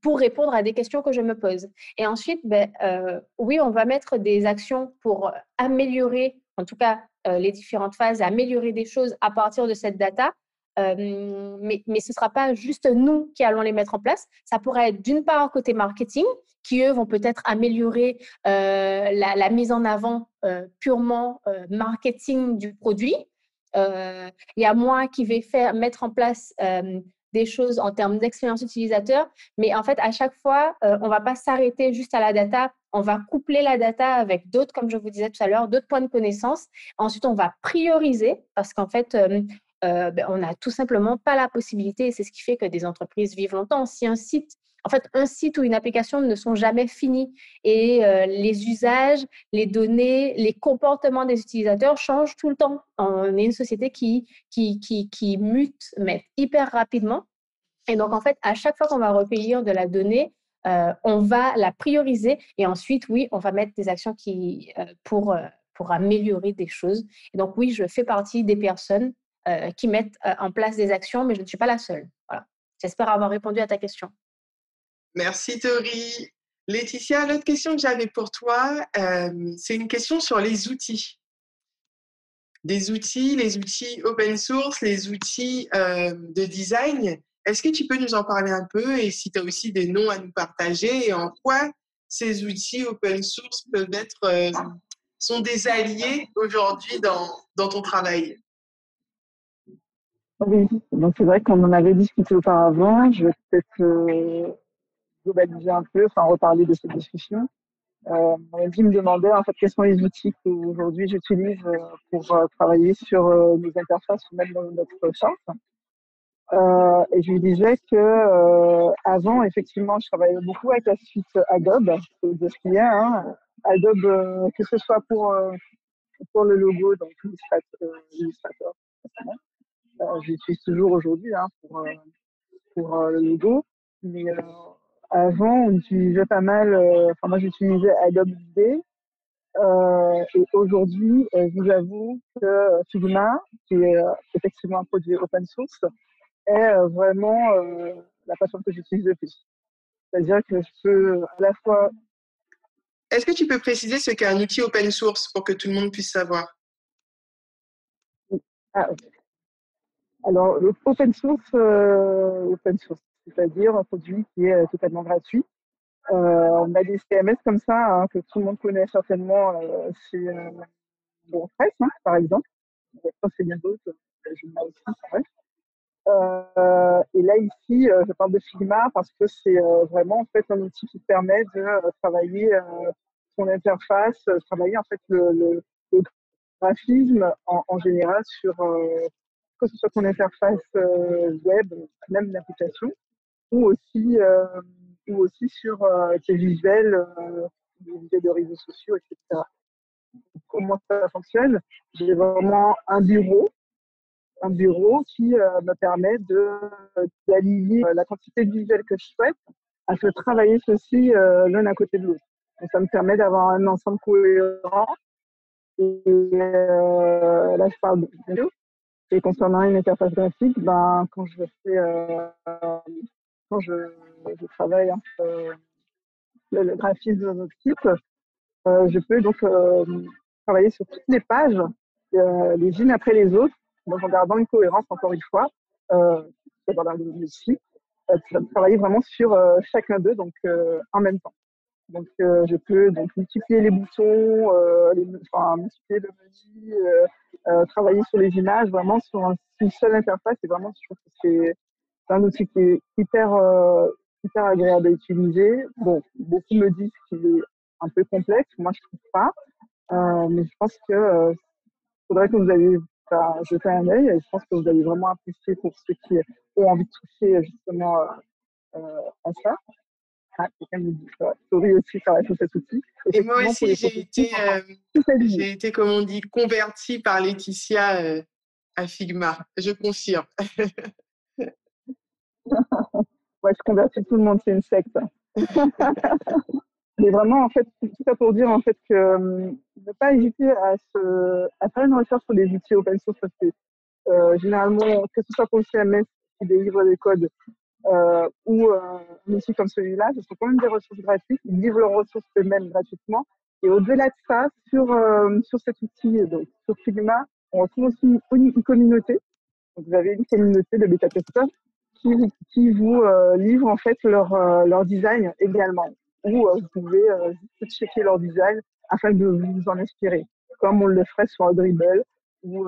pour répondre à des questions que je me pose. Et ensuite, ben, euh, oui, on va mettre des actions pour améliorer, en tout cas les différentes phases, améliorer des choses à partir de cette data. mais, mais ce ne sera pas juste nous qui allons les mettre en place. Ça pourrait être d'une part côté marketing, qui eux vont peut-être améliorer la, mise en avant purement marketing du produit. Il y a moi qui vais faire mettre en place des choses en termes d'expérience utilisateur, mais en fait, à chaque fois, euh, on ne va pas s'arrêter juste à la data, on va coupler la data avec d'autres, comme je vous disais tout à l'heure, d'autres points de connaissance. Ensuite, on va prioriser parce qu'en fait, euh, euh, ben, on n'a tout simplement pas la possibilité, et c'est ce qui fait que des entreprises vivent longtemps. Si un site en fait, un site ou une application ne sont jamais finis et les usages, les données, les comportements des utilisateurs changent tout le temps. On est une société qui, qui, qui, mute, hyper rapidement. Et donc, en fait, à chaque fois qu'on va recueillir de la donnée, on va la prioriser et ensuite, oui, on va mettre des actions qui, pour, pour améliorer des choses. Et donc, oui, je fais partie des personnes qui mettent en place des actions, mais je ne suis pas la seule. Voilà. J'espère avoir répondu à ta question. Merci Tori. Laetitia, l'autre question que j'avais pour toi, euh, c'est une question sur les outils. Des outils, les outils open source, les outils euh, de design. Est-ce que tu peux nous en parler un peu et si tu as aussi des noms à nous partager et en quoi ces outils open source peuvent être, euh, sont des alliés aujourd'hui dans, dans ton travail? Oui, c'est vrai qu'on en avait discuté auparavant. Je vais peut-être globaliser un peu, enfin reparler de cette discussion. Euh, me demandait en fait quels sont les outils qu'aujourd'hui j'utilise euh, pour euh, travailler sur euh, nos interfaces ou même notre charte. Euh, et je lui disais que euh, avant effectivement je travaillais beaucoup avec la suite Adobe, de ce qu'il y a. Hein. Adobe, que ce soit pour pour le logo, donc Illustrator, j'utilise toujours aujourd'hui hein, pour pour le logo, mais avant, on utilisait pas mal, euh, enfin moi j'utilisais Adobe. Euh, et aujourd'hui, euh, je vous avoue que Figma, qui est effectivement un produit open source, est vraiment la façon que j'utilise le plus. C'est-à-dire que je peux à la fois. Est-ce que tu peux préciser ce qu'est un outil open source pour que tout le monde puisse savoir? Ah, Alors, le open source, open source, c'est-à-dire un produit qui est euh, totalement gratuit. Euh, on a des CMS comme ça hein, que tout le monde connaît certainement euh, c'est bon, hein, par exemple. C'est bien d'autres, je aussi, euh, et là ici, je parle de Figma parce que c'est vraiment en fait un outil qui permet de travailler son interface, travailler en fait le, le, graphisme en, en, général sur que ce soit ton interface web, même l'application, ou aussi, euh, ou aussi sur euh, tes visuels, euh, visuels de réseaux sociaux, etc. Comment ça fonctionne J'ai vraiment un bureau, un bureau qui me permet de d'aligner la quantité de visuels que je souhaite à se travailler ceci l'un à côté de l'autre. ça me permet d'avoir un ensemble cohérent. Euh, là, je parle de vidéo. Et concernant une interface graphique, ben, quand je fais, euh, je, travaille hein, euh, le, le, graphisme de notre site, euh, je peux donc euh, travailler sur toutes les pages, les unes après les autres, en gardant une cohérence encore une fois, dans le site, travailler vraiment sur chacun d'eux, donc en même temps. Donc, je peux donc multiplier les boutons, multiplier le menu, travailler sur les images, vraiment sur un, une seule interface. Et vraiment, je trouve que c'est un outil qui est hyper, euh, hyper agréable à utiliser. Bon, beaucoup me disent qu'il est un peu complexe. Moi, je trouve pas. Euh, mais je pense que faudrait que vous ayez jeter un œil. Et je pense que vous allez vraiment apprécier pour ceux qui ont envie de toucher justement à ça. Ah, aussi cet outil. Et, moi aussi, j'ai été, euh, j'ai été, comme on dit, convertie par Laetitia euh, à Figma. Je confirme. ouais, je convertis tout le monde, c'est une secte. Mais vraiment, en fait, tout ça pour dire en fait que euh, ne pas hésiter à, faire une recherche sur les outils open source parce que euh, généralement, que ce soit pour le CMS qui délivre des codes euh, ou un outil comme celui-là, ce sont quand même des ressources gratuites. Ils livrent leurs ressources eux-mêmes gratuitement. Et au-delà de ça, sur, sur cet outil, donc sur Figma, on retrouve aussi une, une communauté. Vous avez une communauté de bêta-testeurs qui, vous euh, livrent en fait leur, euh, leur design également. Ou euh, vous pouvez checker leur design afin de vous en inspirer, comme on le ferait sur Dribble ou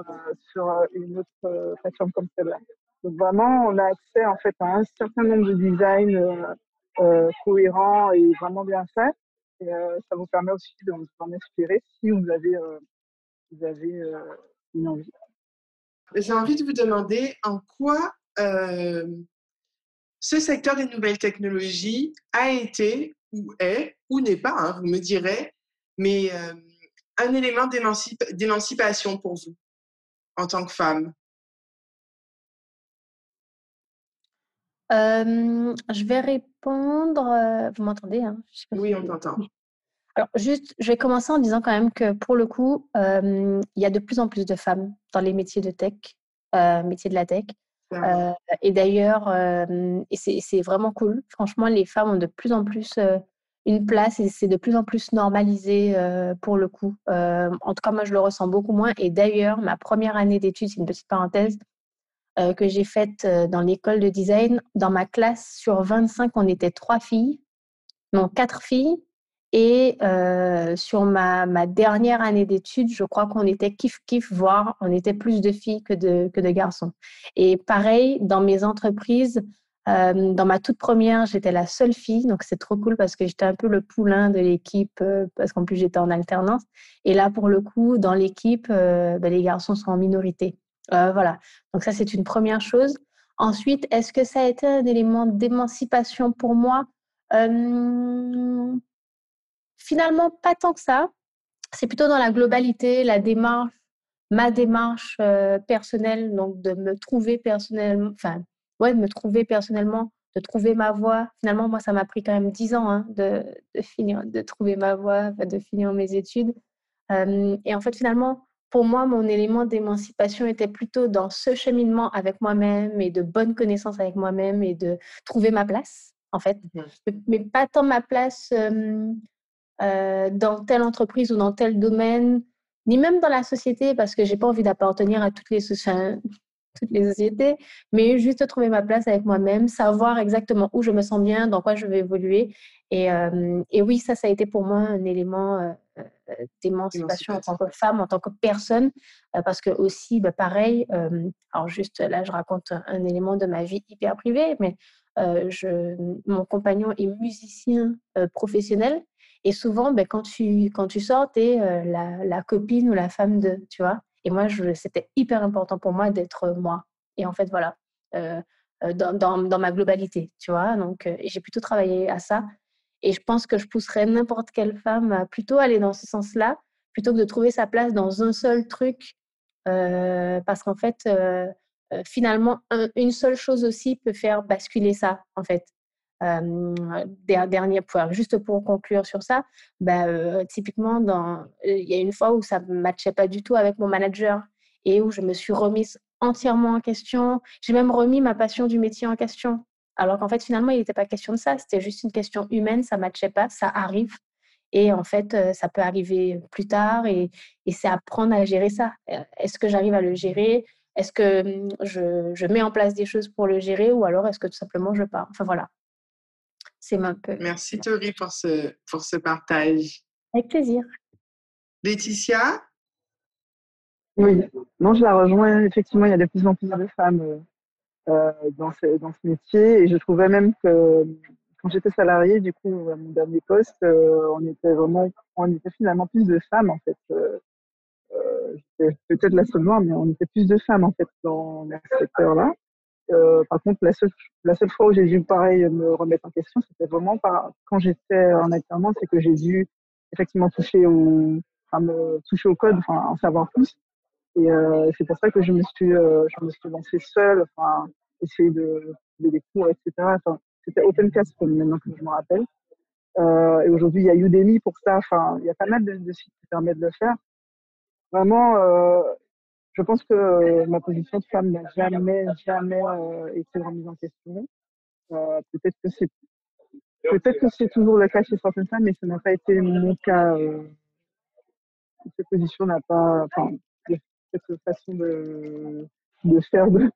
sur une autre plateforme comme celle-là. Donc vraiment, on a accès en fait à un certain nombre de designs cohérents et vraiment bien faits. Ça vous permet aussi de vous en inspirer si vous avez, vous avez une envie. J'ai envie de vous demander en quoi ce secteur des nouvelles technologies a été ou est ou n'est pas, hein, vous me direz, mais un élément d'émancipation pour vous en tant que femme. Euh, je vais répondre. Vous m'entendez hein? Oui, on t'entend. Alors, juste, je vais commencer en disant quand même que pour le coup, euh, il y a de plus en plus de femmes dans les métiers de tech, euh, métiers de la tech. Euh, et d'ailleurs, et c'est vraiment cool. Franchement, les femmes ont de plus en plus une place et c'est de plus en plus normalisé pour le coup. en tout cas, moi, je le ressens beaucoup moins. Et d'ailleurs, ma première année d'études, c'est une petite parenthèse, euh, que j'ai faite euh, dans l'école de design. Dans ma classe, sur 25, on était trois filles, non, quatre filles. Et euh, sur ma, ma, dernière année d'études, je crois qu'on était kiff-kiff, voire on était plus de filles que de, que de garçons. Et pareil, dans mes entreprises, euh, dans ma toute première, j'étais la seule fille, donc c'est trop cool parce que j'étais un peu le poulain de l'équipe, euh, parce qu'en plus j'étais en alternance. Et là, pour le coup, dans l'équipe, ben, les garçons sont en minorité. Voilà. Donc ça, c'est une première chose. Ensuite, est-ce que ça a été un élément d'émancipation pour moi? Finalement, pas tant que ça. C'est plutôt dans la globalité, la démarche, ma démarche euh, personnelle, donc de me trouver personnellement, enfin, ouais, de me trouver personnellement, de trouver ma voie. Finalement, moi, ça m'a pris quand même dix ans hein, de, de, finir, de trouver ma voie, de finir mes études. Euh, et en fait, finalement, pour moi, mon élément d'émancipation était plutôt dans ce cheminement avec moi-même et de bonne connaissance avec moi-même et de trouver ma place, en fait. Mmh. Mais pas tant ma place euh, euh, dans telle entreprise ou dans tel domaine, ni même dans la société, parce que j'ai pas envie d'appartenir à toutes les, toutes les sociétés, mais juste trouver ma place avec moi-même, savoir exactement où je me sens bien, dans quoi je vais évoluer. Et, euh, et oui, ça, ça a été pour moi un élément euh, d'émancipation en tant que femme, en tant que personne, euh, parce que aussi, bah, pareil, alors juste là, je raconte un, un, élément de ma vie hyper privée, mais je, mon compagnon est musicien professionnel. Et souvent, ben, quand, tu, quand tu sors, tu es la, la copine ou la femme de, tu vois. Et moi, c'était hyper important pour moi d'être moi. Et en fait, voilà, euh, dans, dans, dans, ma globalité, tu vois. Donc, euh, j'ai plutôt travaillé à ça. Et je pense que je pousserais n'importe quelle femme à plutôt aller dans ce sens-là, plutôt que de trouver sa place dans un seul truc. Euh, parce qu'en fait, euh, finalement, un, une seule chose aussi peut faire basculer ça, en fait. Dernier point, juste pour conclure sur ça, bah, typiquement, dans, il y a une fois où ça ne matchait pas du tout avec mon manager et où je me suis remise entièrement en question. J'ai même remis ma passion du métier en question. Alors qu'en fait, finalement, il n'était pas question de ça. C'était juste une question humaine. Ça ne matchait pas. Ça arrive. Et en fait, ça peut arriver plus tard. Et, c'est apprendre à gérer ça. Est-ce que j'arrive à le gérer? Est-ce que mmh, je, je, mets en place des choses pour le gérer Ou alors est-ce que tout simplement je pars? Enfin voilà. C'est un peu. Merci Tori pour ce, pour ce partage. Avec plaisir. Laetitia? Oui, non, je la rejoins. Effectivement, il y a de plus en plus de femmes euh, euh, dans, ce, dans ce métier. Et je trouvais même que quand j'étais salariée, du coup, à mon dernier poste, euh, on était vraiment, on était finalement plus de femmes, en fait. peut-être la seule noire, mais on était plus de femmes, en fait, dans, ce secteur-là. Par contre, la seule, la seule fois où j'ai dû, pareil, me remettre en question, c'était vraiment par, quand j'étais en alternance, c'est que j'ai dû effectivement toucher au, enfin, me toucher au code, enfin, en savoir plus. Et euh, c'est pour ça que je me suis, euh, je me suis lancée seule, enfin, essayer de, de des cours, etc. Enfin, c'était Open Classroom maintenant que je me rappelle. Euh, et aujourd'hui, il y a Udemy pour ça. Enfin, il y a pas mal de, de sites qui permettent de le faire. Vraiment, euh, je pense que ma position de femme n'a jamais, jamais euh, été remise en question. Euh, peut-être que c'est, peut-être que c'est toujours le cas chez certaines femmes, mais ce n'a pas été mon cas. Euh, cette position n'a pas, enfin, cette façon de, de faire de,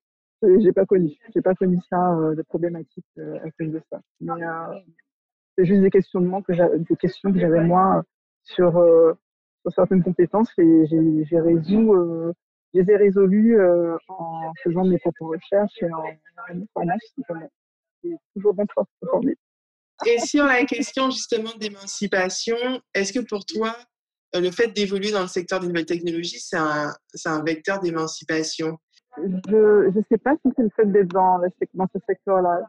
j'ai pas connu j'ai pas connu ça euh, de problématique euh, à cause de ça mais euh, c'est juste des questionnements que j'avais des questions que j'avais moi sur sur certaines compétences et j'ai résolu je les ai résolues en faisant mes propres recherches et en, formation c'est toujours bon de se former et sur la question justement d'émancipation est-ce que pour toi euh, le fait d'évoluer dans le secteur des nouvelles technologies, c'est un, un, vecteur d'émancipation? Je ne sais pas si c'est le fait d'être dans, dans, ce secteur-là.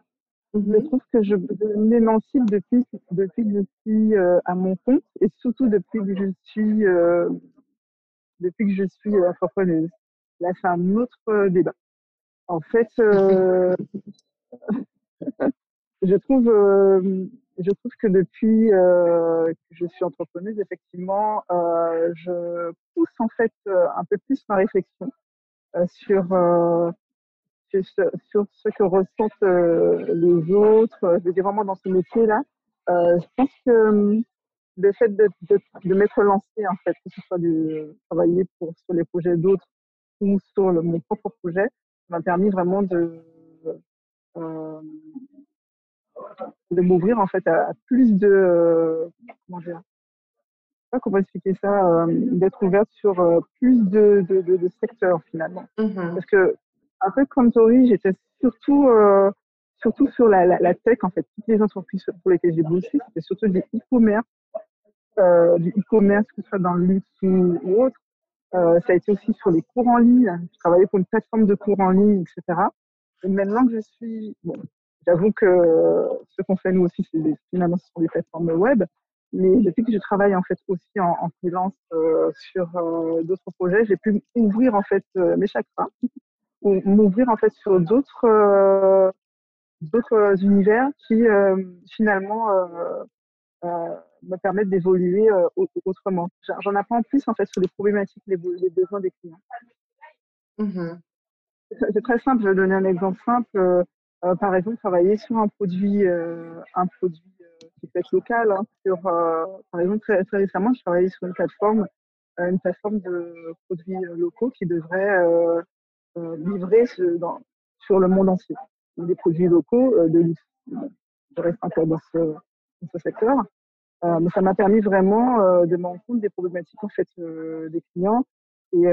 Je mm-hmm. trouve que je, m'émancipe depuis, depuis que je suis euh, à mon compte et surtout depuis que je suis, euh, depuis que je suis entrepreneuse. Là, c'est un autre débat. En fait, je trouve je trouve que depuis euh, que je suis entrepreneuse, effectivement, euh, je pousse en fait euh, un peu plus ma réflexion euh, sur, euh, sur, sur, ce que ressentent les autres. Je veux dire vraiment dans ce métier-là. je pense que le fait de, de, de m'être lancée, en fait, que ce soit de travailler pour, sur les projets d'autres ou sur le, mon propre projet, m'a permis vraiment de euh, de m'ouvrir en fait à, plus de euh, comment dire pas comment expliquer ça euh, d'être ouverte sur euh, plus de, de, de, de, secteurs finalement mm-hmm. parce que un peu comme Tori j'étais surtout surtout sur la, la, la, tech en fait toutes les entreprises pour lesquelles j'ai bossé c'était surtout du e-commerce du e-commerce que ce soit dans le luxe ou, autre. Ça a été aussi sur les cours en ligne. Je travaillais pour une plateforme de cours en ligne etc et maintenant que je suis J'avoue que ce qu'on fait nous aussi, finalement ce sont des plateformes web. Mais depuis que je travaille en fait aussi en, en freelance euh, sur euh, d'autres projets, j'ai pu ouvrir en fait euh, mes chakras. Ou m'ouvrir en fait sur d'autres euh, d'autres univers qui finalement me permettent d'évoluer autrement. J'en apprends plus en fait sur les problématiques, les, les besoins des clients. Mmh c'est très simple. Je vais donner un exemple simple. Euh, par exemple, travailler sur un produit, euh, un produit euh, qui peut être local. Hein, sur, par exemple, très, très, récemment, je travaillais sur une plateforme, une plateforme de produits locaux qui devrait livrer dans, sur le monde entier. Des produits locaux de luxe. Je reste encore dans ce, ce secteur. Euh, mais ça m'a permis vraiment euh, de me rendre compte des problématiques en fait euh, des clients et,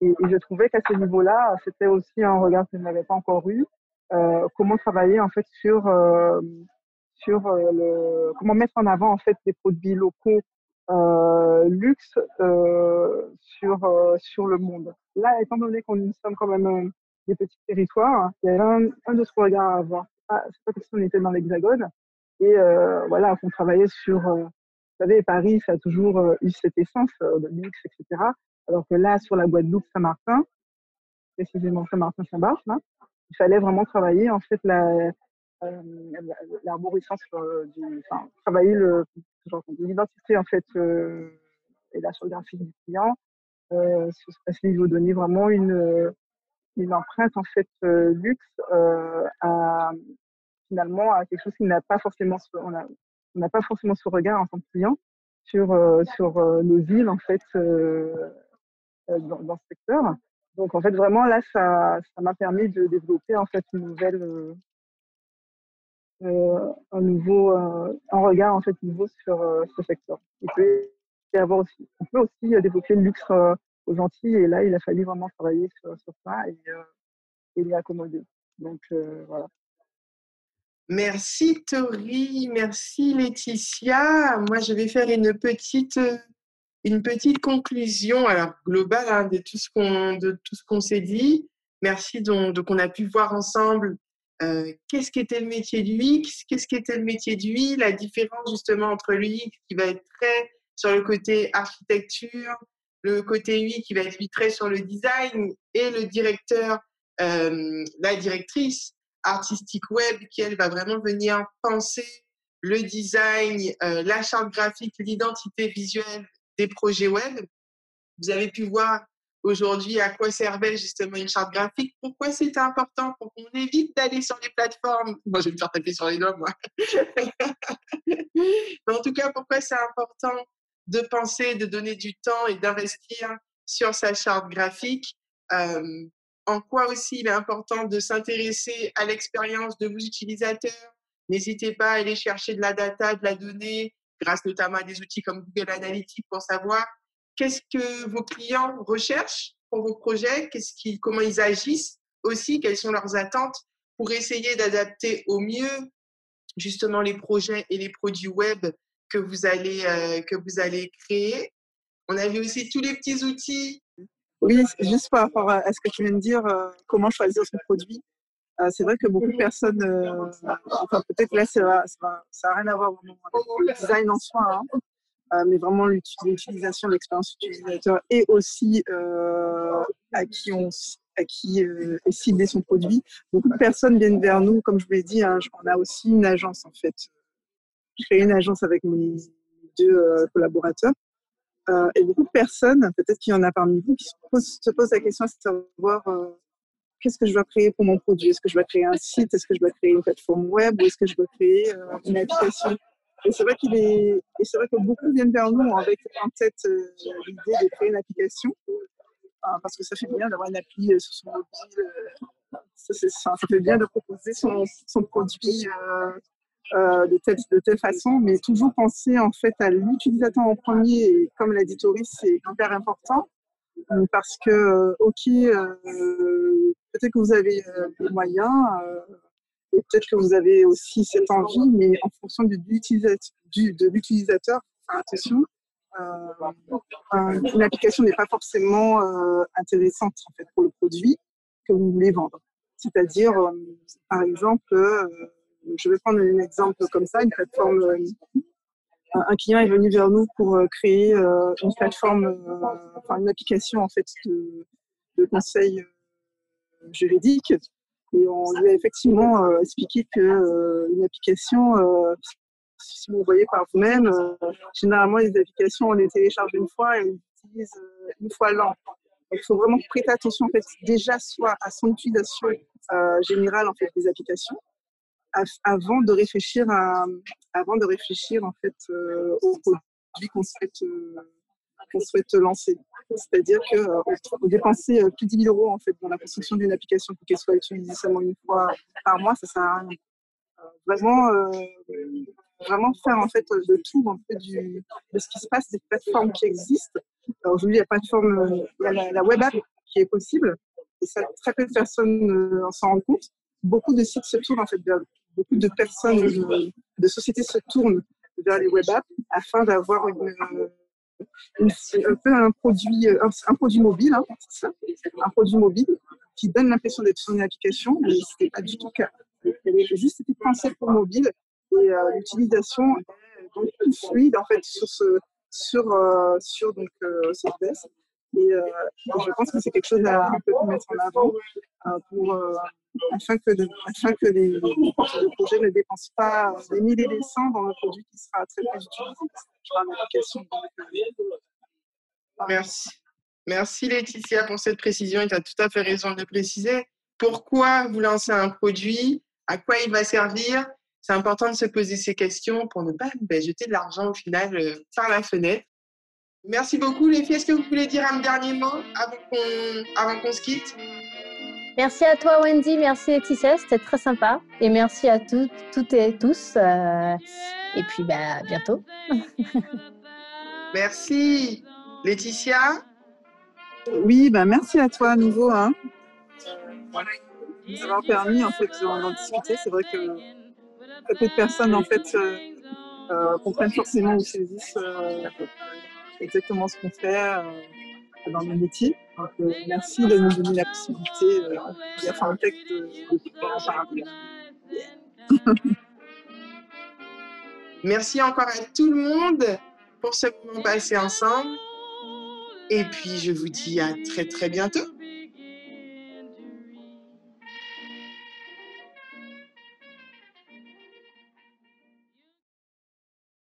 je trouvais qu'à ce niveau-là, c'était aussi un regard que je n'avais pas encore eu comment travailler en fait sur sur le comment mettre en avant en fait des produits locaux luxe sur sur le monde. Là, étant donné qu'on sommes quand même des petits territoires, il y a un, un autre regard à avoir. Ah, c'est pas parce qu'on était dans l'Hexagone et euh, voilà qu'on travaillait sur. Euh, vous savez, Paris, ça a toujours eu cette essence de luxe, etc. Alors que là, sur la Guadeloupe, Saint-Martin, précisément Saint-Martin-Saint-Barth, il fallait vraiment travailler en fait la, l'arborescence du, enfin, travailler le, l'identité en fait et la graphique du client euh, ce niveau donner vraiment une, une empreinte en fait luxe à finalement à quelque chose qui n'a pas forcément on n'a pas forcément ce regard en tant que client sur sur nos villes en fait dans, dans, ce secteur donc en fait vraiment là ça ça m'a permis de développer en fait une nouvelle euh, un nouveau euh, un regard en fait nouveau sur euh, ce secteur. Peut on peut aussi développer le luxe aux Antilles et là il a fallu vraiment travailler sur, ça et, et accommoder. Donc voilà. Merci Tori, merci Laetitia. Moi je vais faire une petite une petite conclusion alors globale hein, de tout ce qu'on de s'est dit. Merci donc, donc on a pu voir ensemble euh, qu'est-ce qu'était le métier du X, qu'est-ce qu'était le métier du Y, la différence justement entre le X qui va être très sur le côté architecture, le côté UI qui va être très sur le design et le directeur, euh, la directrice artistique web qui elle va vraiment venir penser le design, euh, la charte graphique, l'identité visuelle des projets web. Vous avez pu voir aujourd'hui à quoi servait justement une charte graphique, pourquoi c'était important pour qu'on évite d'aller sur les plateformes. Moi, je vais me faire taper sur les doigts, moi. Mais en tout cas, pourquoi c'est important de penser, de donner du temps et d'investir sur sa charte graphique. Euh, en quoi aussi il est important de s'intéresser à l'expérience de vos utilisateurs. N'hésitez pas à aller chercher de la data, de la donnée, grâce notamment à des outils comme Google Analytics pour savoir qu'est-ce que vos clients recherchent pour vos projets, qu'est-ce qui, comment ils agissent aussi, quelles sont leurs attentes pour essayer d'adapter au mieux justement les projets et les produits web que vous allez, euh, que vous allez créer. On avait aussi tous les petits outils. Oui, juste par rapport à ce que tu viens de dire, euh, comment choisir son produit. Euh, c'est vrai que beaucoup de personnes, enfin peut-être là, ça n'a rien à voir avec le design en soi, hein. Euh, mais vraiment l'utilisation, l'expérience utilisateur et aussi euh, à qui on à qui euh, est ciblé son produit. Beaucoup de personnes viennent vers nous, comme je vous l'ai dit, hein, on a aussi une agence en fait. Je crée une agence avec mes deux collaborateurs. Et beaucoup de personnes, peut-être qu'il y en a parmi vous, qui se posent, se posent la question à savoir qu'est-ce que je dois créer pour mon produit? Est-ce que je dois créer un site? Est-ce que je dois créer une plateforme web? Ou est-ce que je dois créer une application? Et c'est vrai qu'il est, et c'est vrai que beaucoup viennent vers nous avec en tête euh, l'idée de créer une application, euh, parce que ça fait bien d'avoir une appli euh, sur son mobile. Ça, fait bien de proposer son produit de, telle, de telle façon, mais toujours penser en fait à l'utilisateur en premier. Et comme l'a dit Tori, c'est hyper important parce que, ok, peut-être que vous avez des moyens et peut-être que vous avez aussi cette envie, mais en fonction de l'utilisateur, attention, euh, une application n'est pas forcément euh, intéressante en fait, pour le produit que vous voulez vendre. C'est-à-dire, euh, par exemple, je vais prendre un exemple comme ça, une plateforme. un client est venu vers nous pour créer une plateforme, une application en fait de, conseil juridique et on lui a effectivement euh, expliqué que euh, application, euh, si vous voyez par vous-même, généralement les applications, on les télécharge une fois et on les utilise une fois l'an. il faut vraiment prêter attention en fait, déjà soit à son utilisation générale en fait, des applications, avant de réfléchir à, avant de réfléchir en fait au produit qu'on souhaite qu'on souhaite lancer. C'est-à-dire qu'on euh, dépenser euh, plus de 10 000 euros en fait, dans la construction d'une application pour qu'elle soit utilisée seulement une fois par mois, ça sert à rien. Euh, vraiment, vraiment faire en fait le tour un peu du, de ce qui se passe des plateformes qui existent. Aujourd'hui, il y a, plateforme, il y a la, web app qui est possible et ça, très peu de personnes s'en rendent compte. Beaucoup de sites se tournent en fait vers, beaucoup de personnes, de, sociétés se tournent vers les web apps afin d'avoir une, un peu un produit, euh, un, produit mobile, hein, un produit mobile qui donne l'impression d'être sur une application, mais ce n'était pas du tout le cas. A juste été pensée pour mobile et euh, l'utilisation est donc plus fluide en fait sur ce sur euh, sur donc Et je pense que c'est quelque chose à mettre en avant pour, afin que, afin que les, projets ne dépensent pas des milliers des cents dans un produit qui sera très peu utilisé. Merci. Merci Laetitia pour cette précision tu as tout à fait raison de préciser. Pourquoi vous lancez un produit? À quoi il va servir? C'est important de se poser ces questions pour ne pas jeter de l'argent au final euh, par la fenêtre. Merci beaucoup les filles. Est-ce que vous voulez dire un dernier mot avant qu'on se quitte? Merci à toi Wendy, merci Laetitia, c'était très sympa. Et merci à toutes, toutes et tous. Euh, et puis bah, à bientôt. merci. Laetitia? Oui, bah, merci à toi à nouveau. Hein. nous avoir permis en fait d'en discuter. C'est vrai que très peu de personnes en fait euh, euh, comprennent forcément ou saisissent euh, exactement ce qu'on fait dans le métier. Donc, merci de nous donner la possibilité Fintech de, de pouvoir en parler. Merci encore à tout le monde pour ce moment passé ensemble. Et puis, je vous dis à très, très bientôt.